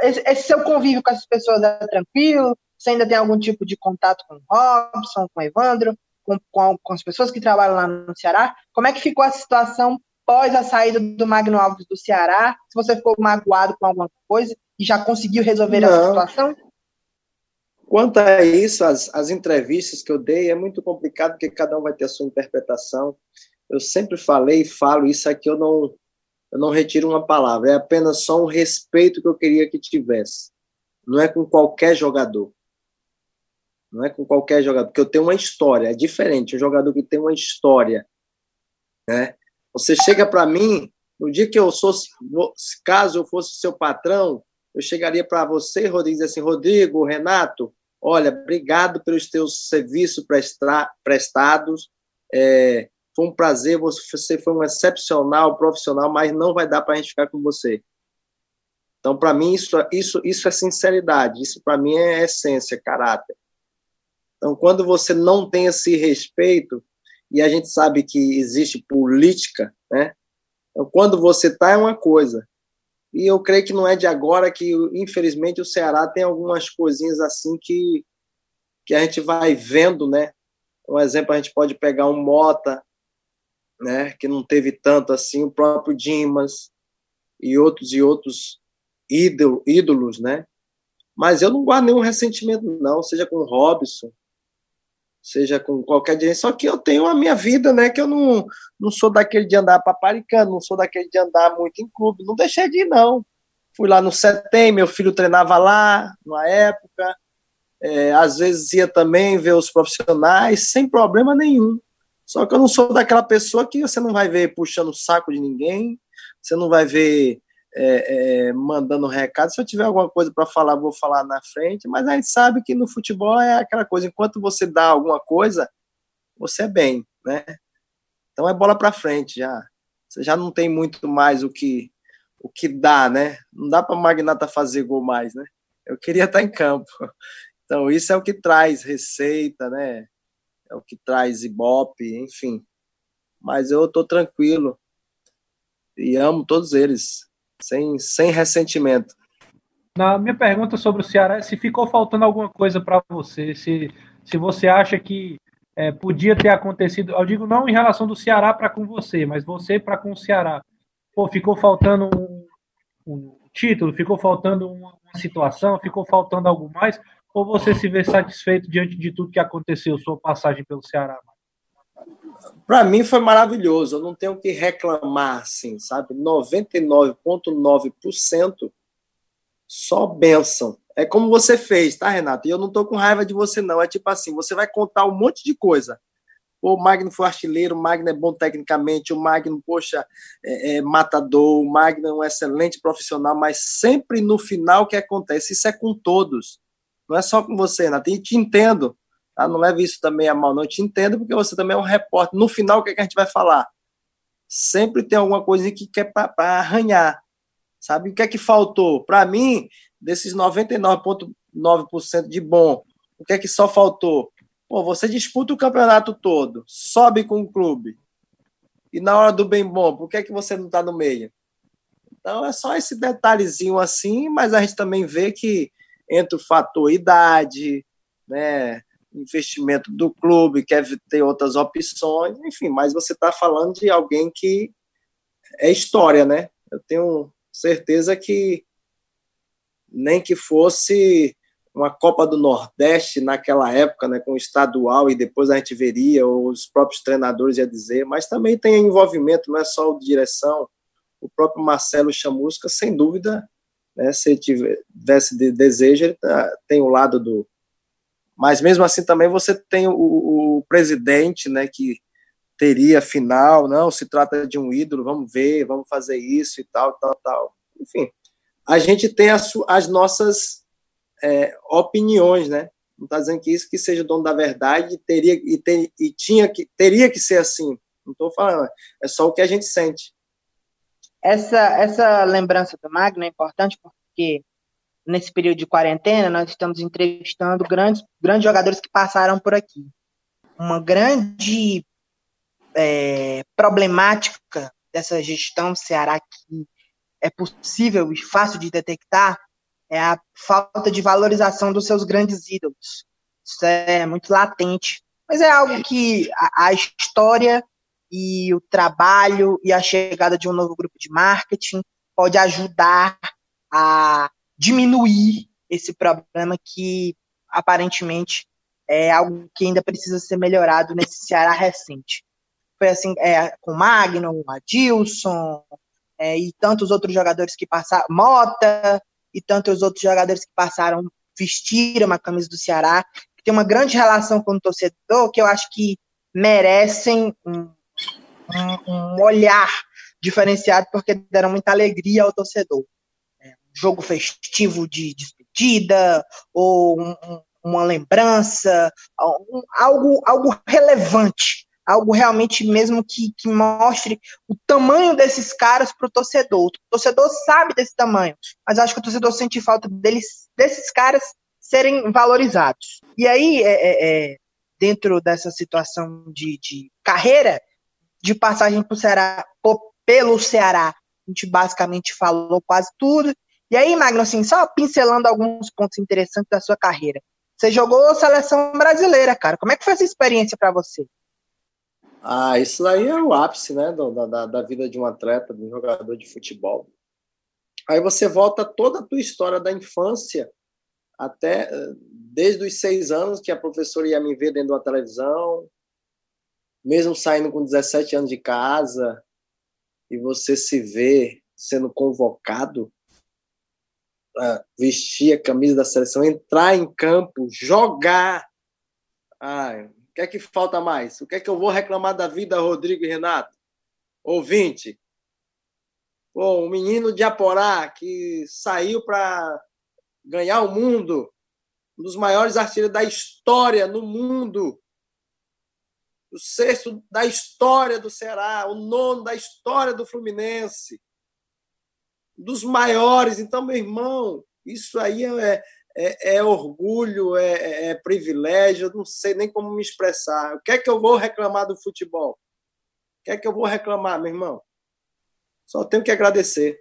Speaker 1: é, é, esse seu convívio com essas pessoas é tranquilo? Você ainda tem algum tipo de contato com o Robson, com o Evandro, com, com, com as pessoas que trabalham lá no Ceará? Como é que ficou a situação pós a saída do Magno Alves do Ceará? Se você ficou magoado com alguma coisa e já conseguiu resolver Não. essa situação?
Speaker 3: Quanto a isso, as, as entrevistas que eu dei é muito complicado, porque cada um vai ter a sua interpretação. Eu sempre falei e falo isso aqui, eu não, eu não retiro uma palavra, é apenas só um respeito que eu queria que tivesse. Não é com qualquer jogador. Não é com qualquer jogador, porque eu tenho uma história, é diferente, um jogador que tem uma história, né? Você chega para mim, no dia que eu sou, caso eu fosse seu patrão, eu chegaria para você, Rodrigo, e assim, Rodrigo, Renato, olha, obrigado pelos teus serviços prestados, é, foi um prazer, você foi um excepcional profissional, mas não vai dar para a gente ficar com você. Então, para mim, isso, isso, isso é sinceridade, isso para mim é essência, caráter. Então, quando você não tem esse respeito, e a gente sabe que existe política, né? Então, quando você está é uma coisa, e eu creio que não é de agora que, infelizmente, o Ceará tem algumas coisinhas assim que, que a gente vai vendo, né? Um exemplo, a gente pode pegar um Mota, né? Que não teve tanto assim, o próprio Dimas e outros e outros ídolo, ídolos, né? Mas eu não guardo nenhum ressentimento, não, seja com o Robson, seja com qualquer dia. Só que eu tenho a minha vida, né? Que eu não, não sou daquele de andar paparicando, não sou daquele de andar muito em clube. Não deixei de ir, não. Fui lá no CETEM, meu filho treinava lá, na época. É, às vezes ia também ver os profissionais, sem problema nenhum. Só que eu não sou daquela pessoa que você não vai ver puxando o saco de ninguém, você não vai ver é, é, mandando recado. Se eu tiver alguma coisa para falar, vou falar na frente. Mas a gente sabe que no futebol é aquela coisa: enquanto você dá alguma coisa, você é bem, né? Então é bola para frente já. Você já não tem muito mais o que o que dá, né? Não dá para Magnata fazer gol mais, né? Eu queria estar em campo. Então isso é o que traz receita, né? É o que traz ibope, enfim. Mas eu tô tranquilo e amo todos eles sem, sem ressentimento.
Speaker 2: Na minha pergunta sobre o Ceará se ficou faltando alguma coisa para você, se, se você acha que é, podia ter acontecido, eu digo não em relação do Ceará para com você, mas você para com o Ceará. Pô, ficou faltando um, um título, ficou faltando uma, situação, ficou faltando algo mais, ou você se vê satisfeito diante de tudo que aconteceu, sua passagem pelo Ceará?
Speaker 3: Para mim foi maravilhoso, eu não tenho que reclamar, assim, sabe? 99,9% só benção. É como você fez, tá, Renato? E eu não tô com raiva de você, não. É tipo assim: você vai contar um monte de coisa. o Magno foi artilheiro, o Magno é bom tecnicamente, o Magno, poxa, é, é matador, o Magno é um excelente profissional, mas sempre no final o que acontece? Isso é com todos. Não é só com você, Renato. E te entendo. Tá? Não leve isso também a mal, não te entendo, porque você também é um repórter. No final, o que, é que a gente vai falar? Sempre tem alguma coisa que quer para arranhar. Sabe o que é que faltou? Para mim, desses 99,9% de bom, o que é que só faltou? Pô, você disputa o campeonato todo, sobe com o clube. E na hora do bem bom, por que é que você não está no meio? Então é só esse detalhezinho assim, mas a gente também vê que entre o fator idade, né, investimento do clube, quer ter outras opções, enfim, mas você está falando de alguém que é história, né? Eu tenho certeza que nem que fosse uma Copa do Nordeste naquela época, né, com o estadual, e depois a gente veria, ou os próprios treinadores ia dizer, mas também tem envolvimento, não é só o de direção, o próprio Marcelo Chamusca, sem dúvida, né, se tivesse de desejo, ele tá, tem o lado do, mas mesmo assim também você tem o, o presidente, né, que teria final, não, se trata de um ídolo, vamos ver, vamos fazer isso e tal, tal, tal. Enfim, a gente tem as, as nossas é, opiniões, né? Não está dizendo que isso que seja dono da verdade teria e, ter, e tinha que teria que ser assim. Não estou falando, é só o que a gente sente.
Speaker 1: Essa essa lembrança do Magno é importante porque nesse período de quarentena, nós estamos entrevistando grandes, grandes jogadores que passaram por aqui. Uma grande é, problemática dessa gestão Ceará que é possível e fácil de detectar é a falta de valorização dos seus grandes ídolos. Isso é muito latente, mas é algo que a, a história e o trabalho e a chegada de um novo grupo de marketing pode ajudar a diminuir esse problema que aparentemente é algo que ainda precisa ser melhorado nesse Ceará recente. Foi assim é, com Magno, Adilson é, e tantos outros jogadores que passaram, Mota e tantos outros jogadores que passaram, vestiram a camisa do Ceará, que tem uma grande relação com o torcedor, que eu acho que merecem um, um, um olhar diferenciado, porque deram muita alegria ao torcedor. É, um jogo festivo de despedida, ou um, uma lembrança, algo, algo relevante, algo realmente mesmo que, que mostre o tamanho desses caras para o torcedor. O torcedor sabe desse tamanho, mas acho que o torcedor sente falta deles, desses caras serem valorizados. E aí, é, é, é dentro dessa situação de, de carreira, de passagem pro Ceará, pelo Ceará, a gente basicamente falou quase tudo. E aí, Magno, assim, só pincelando alguns pontos interessantes da sua carreira. Você jogou seleção brasileira, cara. Como é que foi essa experiência para você?
Speaker 3: Ah, isso aí é o ápice, né, da, da, vida de um atleta, de um jogador de futebol. Aí você volta toda a tua história da infância até eh, desde os seis anos que a professora ia me ver dentro de uma televisão, mesmo saindo com 17 anos de casa, e você se vê sendo convocado vestir a camisa da seleção, entrar em campo, jogar. Ai, o que é que falta mais? O que é que eu vou reclamar da vida, Rodrigo e Renato? Ouvinte. Pô, um menino de Aporá que saiu para ganhar o mundo, um dos maiores artilheiros da história no mundo, o sexto da história do Ceará, o nono da história do Fluminense dos maiores. Então, meu irmão, isso aí é, é, é orgulho, é, é, privilégio, eu não sei nem como me expressar. O que é que eu vou reclamar do futebol? O que é que eu vou reclamar, meu irmão? Só tenho que agradecer.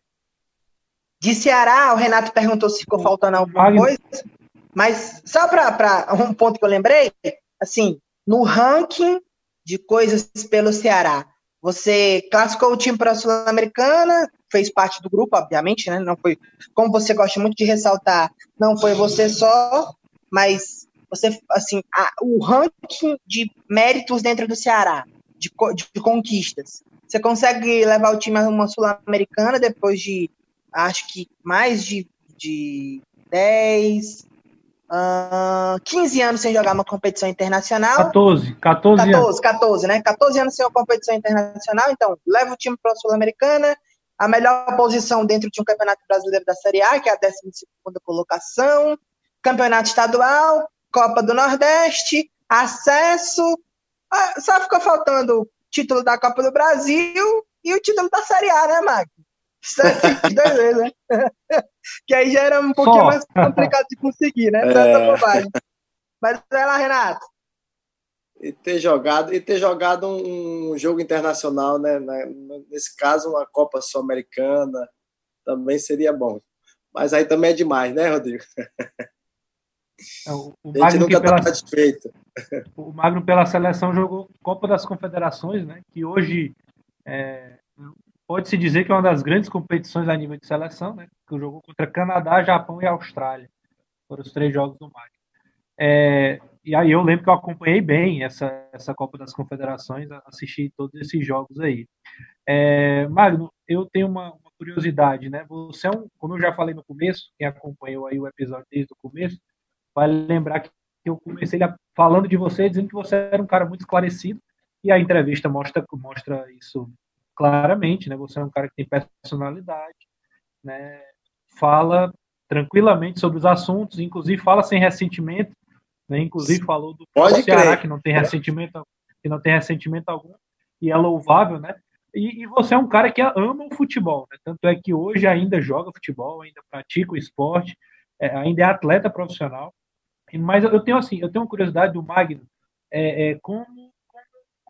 Speaker 1: De Ceará, o Renato perguntou se ficou faltando alguma coisa, mas só para um ponto que eu lembrei, assim, no ranking de coisas pelo Ceará, você classificou o time para a Sul-Americana, fez parte do grupo, obviamente, né? Não foi, como você gosta muito de ressaltar, não foi você só, mas você, assim, a, o ranking de méritos dentro do Ceará, de, de conquistas. Você consegue levar o time a uma Sul-Americana depois de, acho que mais de, de 10, uh, 15 anos sem jogar uma competição internacional.
Speaker 2: 14, 14
Speaker 1: anos. 14, 14, né? 14 anos sem uma competição internacional, então leva o time para a Sul-Americana, a melhor posição dentro de um campeonato brasileiro da Série A, que é a 12 colocação, campeonato estadual, Copa do Nordeste, acesso. Ah, só ficou faltando o título da Copa do Brasil e o título da Série A, né, Magno? Dois vezes, né? que aí já era um pouquinho Só. mais complicado de conseguir, né? Tanta é. bobagem. Mas vai lá, Renato
Speaker 3: e ter jogado e ter jogado um, jogo internacional, né? Nesse caso, uma Copa Sul-Americana também seria bom. Mas aí também é demais, né, Rodrigo?
Speaker 2: É, o, o a gente nunca está satisfeito. O Magno pela seleção jogou Copa das Confederações, né? Que hoje é, pode-se dizer que é uma das grandes competições a nível de seleção, né? Que jogou contra Canadá, Japão e Austrália. Foram os três jogos do Magno. É, e aí eu lembro que eu acompanhei bem essa, essa Copa das Confederações, assisti todos esses jogos aí. É, Magno, eu tenho uma, uma, curiosidade, né? Você é um, como eu já falei no começo, quem acompanhou aí o episódio desde o começo, vai lembrar que eu comecei falando de você, dizendo que você era um cara muito esclarecido, e a entrevista mostra, mostra isso claramente, né? Você é um cara que tem personalidade, né? Fala tranquilamente sobre os assuntos, inclusive fala sem ressentimento, né? Inclusive falou do
Speaker 3: Pode Ceará, crer.
Speaker 2: que não tem ressentimento, que não tem ressentimento algum, e é louvável, né? E, e, você é um cara que ama o futebol, né? Tanto é que hoje ainda joga futebol, ainda pratica o esporte, é, ainda é atleta profissional. Mas eu tenho assim, eu tenho uma curiosidade do Magno, é, é como, como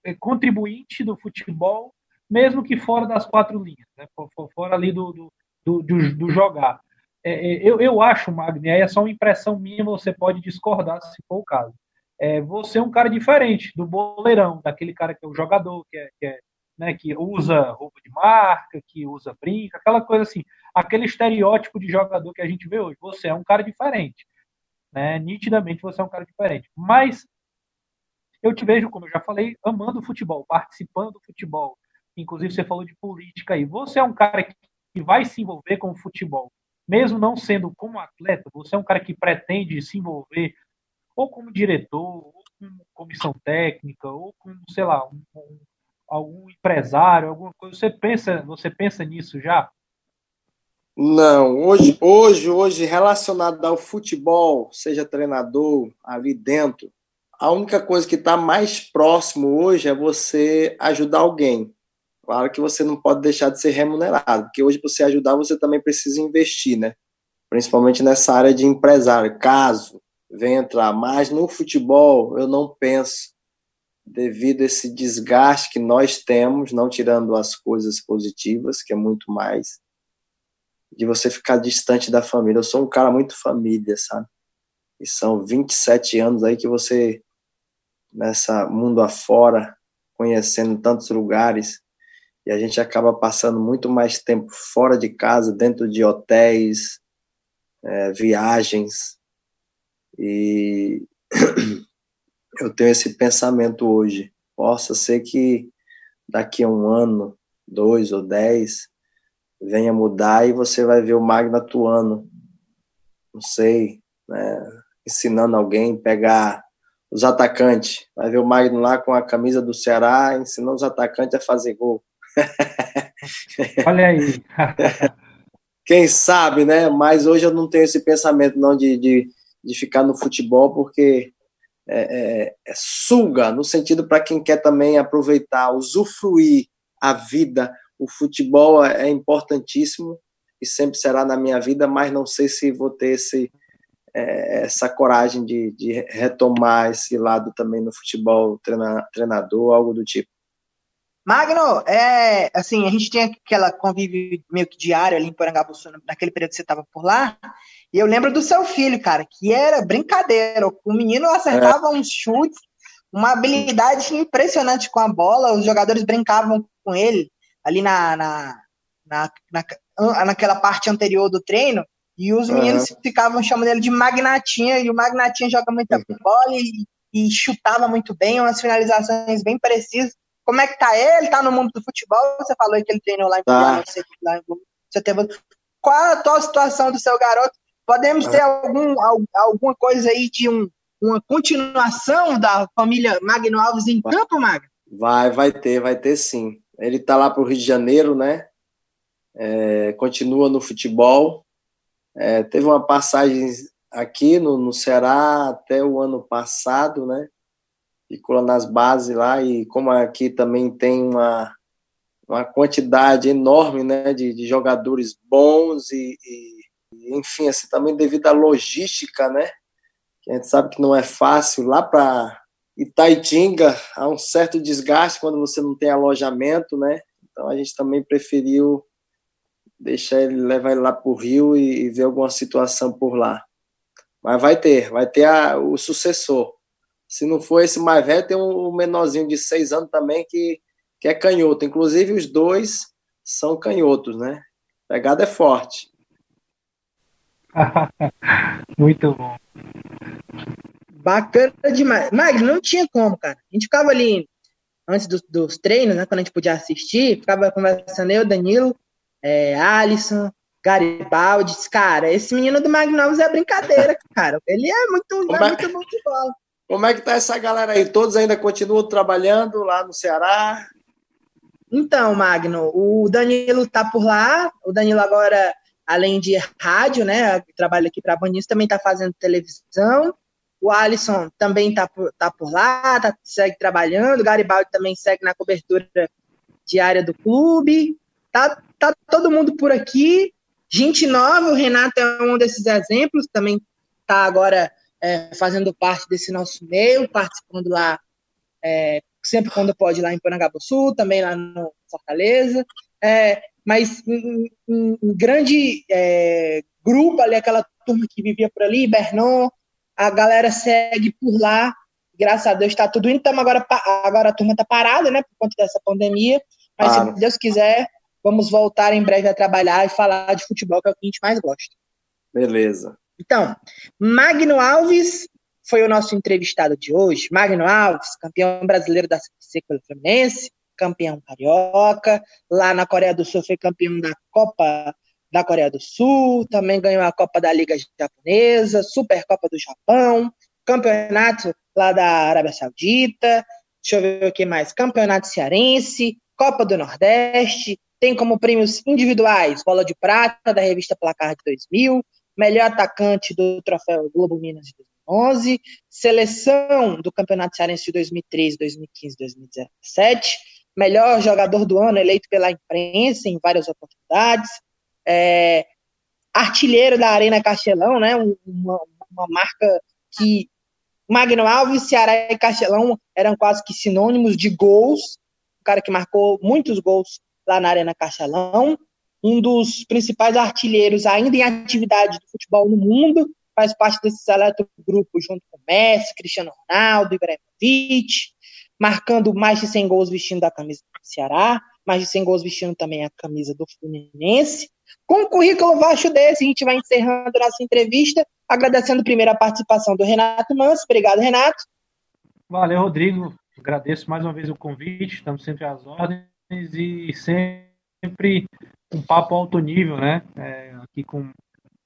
Speaker 2: é contribuinte do futebol, mesmo que fora das quatro linhas, né? Fora ali do, do do, do, jogar. É, é, eu, eu acho, Magni, aí é só uma impressão minha, você pode discordar se for o caso. É, você é um cara diferente do boleirão, daquele cara que é o jogador, que, é, que, é, né, que usa roupa de marca, que usa brinca, aquela coisa assim, aquele estereótipo de jogador que a gente vê hoje. Você é um cara diferente. Né? Nitidamente você é um cara diferente. Mas eu te vejo, como eu já falei, amando o futebol, participando do futebol. Inclusive, você falou de política aí. Você é um cara que vai se envolver com o futebol mesmo não sendo como atleta, você é um cara que pretende se envolver ou como diretor, ou como comissão técnica, ou como, sei lá, um, um, algum empresário, alguma coisa. Você pensa, você pensa nisso já?
Speaker 3: Não, hoje, hoje, hoje, relacionado ao futebol, seja treinador ali dentro, a única coisa que está mais próximo hoje é você ajudar alguém. Claro que você não pode deixar de ser remunerado, porque hoje, para você ajudar, você também precisa investir, né? Principalmente nessa área de empresário, caso venha entrar. Mas no futebol, eu não penso, devido a esse desgaste que nós temos, não tirando as coisas positivas, que é muito mais, de você ficar distante da família. Eu sou um cara muito família, sabe? E são 27 anos aí que você, nessa mundo afora, conhecendo tantos lugares, e a gente acaba passando muito mais tempo fora de casa, dentro de hotéis, é, viagens. E eu tenho esse pensamento hoje. Possa ser que daqui a um ano, dois ou dez, venha mudar e você vai ver o Magno atuando. Não sei, né, ensinando alguém a pegar os atacantes. Vai ver o Magno lá com a camisa do Ceará, ensinando os atacantes a fazer gol.
Speaker 2: Olha aí.
Speaker 3: Quem sabe, né? Mas hoje eu não tenho esse pensamento não de, de, de ficar no futebol, porque é, é, é suga, no sentido para quem quer também aproveitar, usufruir a vida. O futebol é, é importantíssimo e sempre será na minha vida, mas não sei se vou ter esse, é, essa coragem de, de, retomar esse lado também no futebol, treina, treinador, algo do tipo.
Speaker 1: Magno, é, assim, a gente tinha aquela convívio meio que diário ali em Porangabuçu, naquele período que você estava por lá, e eu lembro do seu filho, cara, que era brincadeira. O menino acertava é. uns chutes, uma habilidade impressionante com a bola, os jogadores brincavam com ele ali na, na, na, na naquela parte anterior do treino, e os meninos uhum. ficavam chamando ele de Magnatinha, e o Magnatinha joga muita uhum. bola e, e chutava muito bem, umas finalizações bem precisas. Como é que tá ele? Tá no mundo do futebol? Você falou que ele treinou lá em tá. você teve... Qual a atual situação do seu garoto? Podemos ter algum, alguma coisa aí de um, uma continuação da família Magno Alves em vai. campo, Magno?
Speaker 3: Vai, vai ter, vai ter sim. Ele tá lá pro Rio de Janeiro, né? É, continua no futebol. É, teve uma passagem aqui no, no Ceará até o ano passado, né? Ficou nas bases lá, e como aqui também tem uma, uma quantidade enorme né, de, de jogadores bons e, e, enfim, assim, também devido à logística, né, que a gente sabe que não é fácil, lá para Itaitinga há um certo desgaste quando você não tem alojamento, né, então a gente também preferiu deixar ele, levar ele lá para o Rio e, e ver alguma situação por lá. Mas vai ter, vai ter a, o sucessor. Se não for esse mais velho, tem um menorzinho de seis anos também que, que é canhoto. Inclusive, os dois são canhotos, né? A pegada é forte.
Speaker 2: Muito bom.
Speaker 1: Bacana demais. Mas não tinha como, cara. A gente ficava ali antes dos, dos treinos, né? Quando a gente podia assistir, ficava conversando eu, Danilo, é, Alisson, Garibaldi. Cara, esse menino do Magnovos é brincadeira, cara. Ele é muito, é muito bom de bola.
Speaker 3: Como é que tá essa galera aí? Todos ainda continuam trabalhando lá no Ceará?
Speaker 1: Então, Magno, o Danilo tá por lá. O Danilo agora, além de rádio, né, trabalha aqui para a Bonis, também tá fazendo televisão. O Alisson também tá por, tá por lá, tá, segue trabalhando. O Garibaldi também segue na cobertura diária do clube. Tá, tá todo mundo por aqui. Gente nova, o Renato é um desses exemplos, também tá agora é, fazendo parte desse nosso meio, participando lá é, sempre quando pode lá em Sul, também lá no Fortaleza. É, mas um, um, grande é, grupo ali, aquela turma que vivia por ali, Bernon, a galera segue por lá, graças a Deus está tudo indo, então agora, agora a turma está parada, né, por conta dessa pandemia, mas ah. se Deus quiser, vamos voltar em breve a trabalhar e falar de futebol, que é o que a gente mais gosta.
Speaker 3: Beleza.
Speaker 1: Então, Magno Alves foi o nosso entrevistado de hoje. Magno Alves, campeão brasileiro da CC pelo Fluminense, campeão carioca. Lá na Coreia do Sul foi campeão da Copa da Coreia do Sul, também ganhou a Copa da Liga Japonesa, Supercopa do Japão, campeonato lá da Arábia Saudita. Deixa eu ver o que mais. Campeonato Cearense, Copa do Nordeste, tem como prêmios individuais Bola de Prata da revista Placar de 2000, melhor atacante do Troféu Globo Minas de 2011, seleção do Campeonato Cearense de 2013, 2015, 2017, melhor jogador do ano eleito pela imprensa em várias oportunidades, é, artilheiro da Arena Castelão, né, uma, uma marca que Magno Alves, Ceará e Castelão eram quase que sinônimos de gols, um cara que marcou muitos gols lá na Arena Castelão, um dos principais artilheiros ainda em atividade do futebol no mundo, faz parte desse seleto grupo junto com Messi, Cristiano Ronaldo, Ibrahimovic, marcando mais de 100 gols vestindo a camisa do Ceará, mais de 100 gols vestindo também a camisa do Fluminense. Com um currículo vasto desse, a gente vai encerrando nossa entrevista, agradecendo primeiro a participação do Renato Manso. Obrigado, Renato.
Speaker 2: Valeu, Rodrigo. Agradeço mais uma vez o convite, estamos sempre às ordens e sempre um papo alto nível, né? É, aqui com,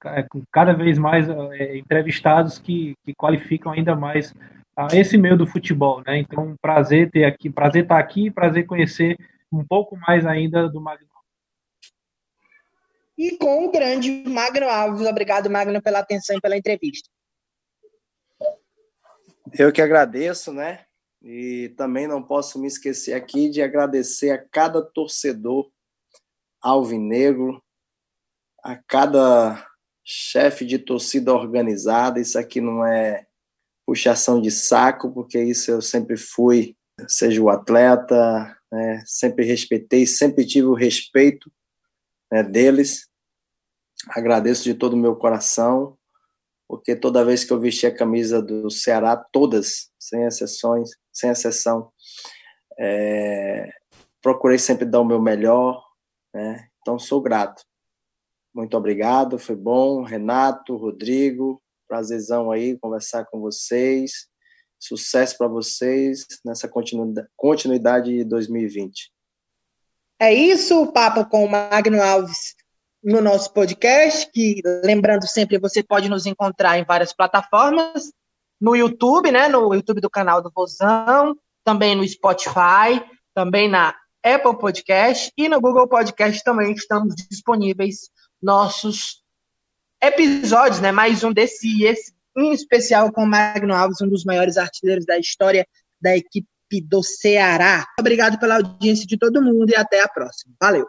Speaker 2: é, com, cada vez mais é, entrevistados que, que qualificam ainda mais a esse meio do futebol, né? Então, prazer ter aqui, prazer estar aqui, prazer conhecer um pouco mais ainda do Magno.
Speaker 1: E com o grande Magno Alves. Obrigado, Magno, pela atenção e pela entrevista.
Speaker 3: Eu que agradeço, né? E também não posso me esquecer aqui de agradecer a cada torcedor alvinegro, a cada chefe de torcida organizada. Isso aqui não é puxação de saco, porque isso eu sempre fui, seja o atleta, né, sempre respeitei, sempre tive o respeito né, deles. Agradeço de todo o meu coração, porque toda vez que eu vesti a camisa do Ceará, todas, sem exceções, sem exceção. É, procurei sempre dar o meu melhor, né? então sou grato. Muito obrigado, foi bom. Renato, Rodrigo, prazerzão aí conversar com vocês. Sucesso para vocês nessa continuidade de 2020.
Speaker 1: É isso, o papo com o Magno Alves no nosso podcast, que lembrando sempre, você pode nos encontrar em várias plataformas, no YouTube, né, no YouTube do canal do Vozão, também no Spotify, também na Apple Podcast e no Google Podcast também estamos disponíveis nossos episódios, né? Mais um desse e esse em especial com o Magno Alves, um dos maiores artilheiros da história da equipe do Ceará. Obrigado pela audiência de todo mundo e até a próxima. Valeu!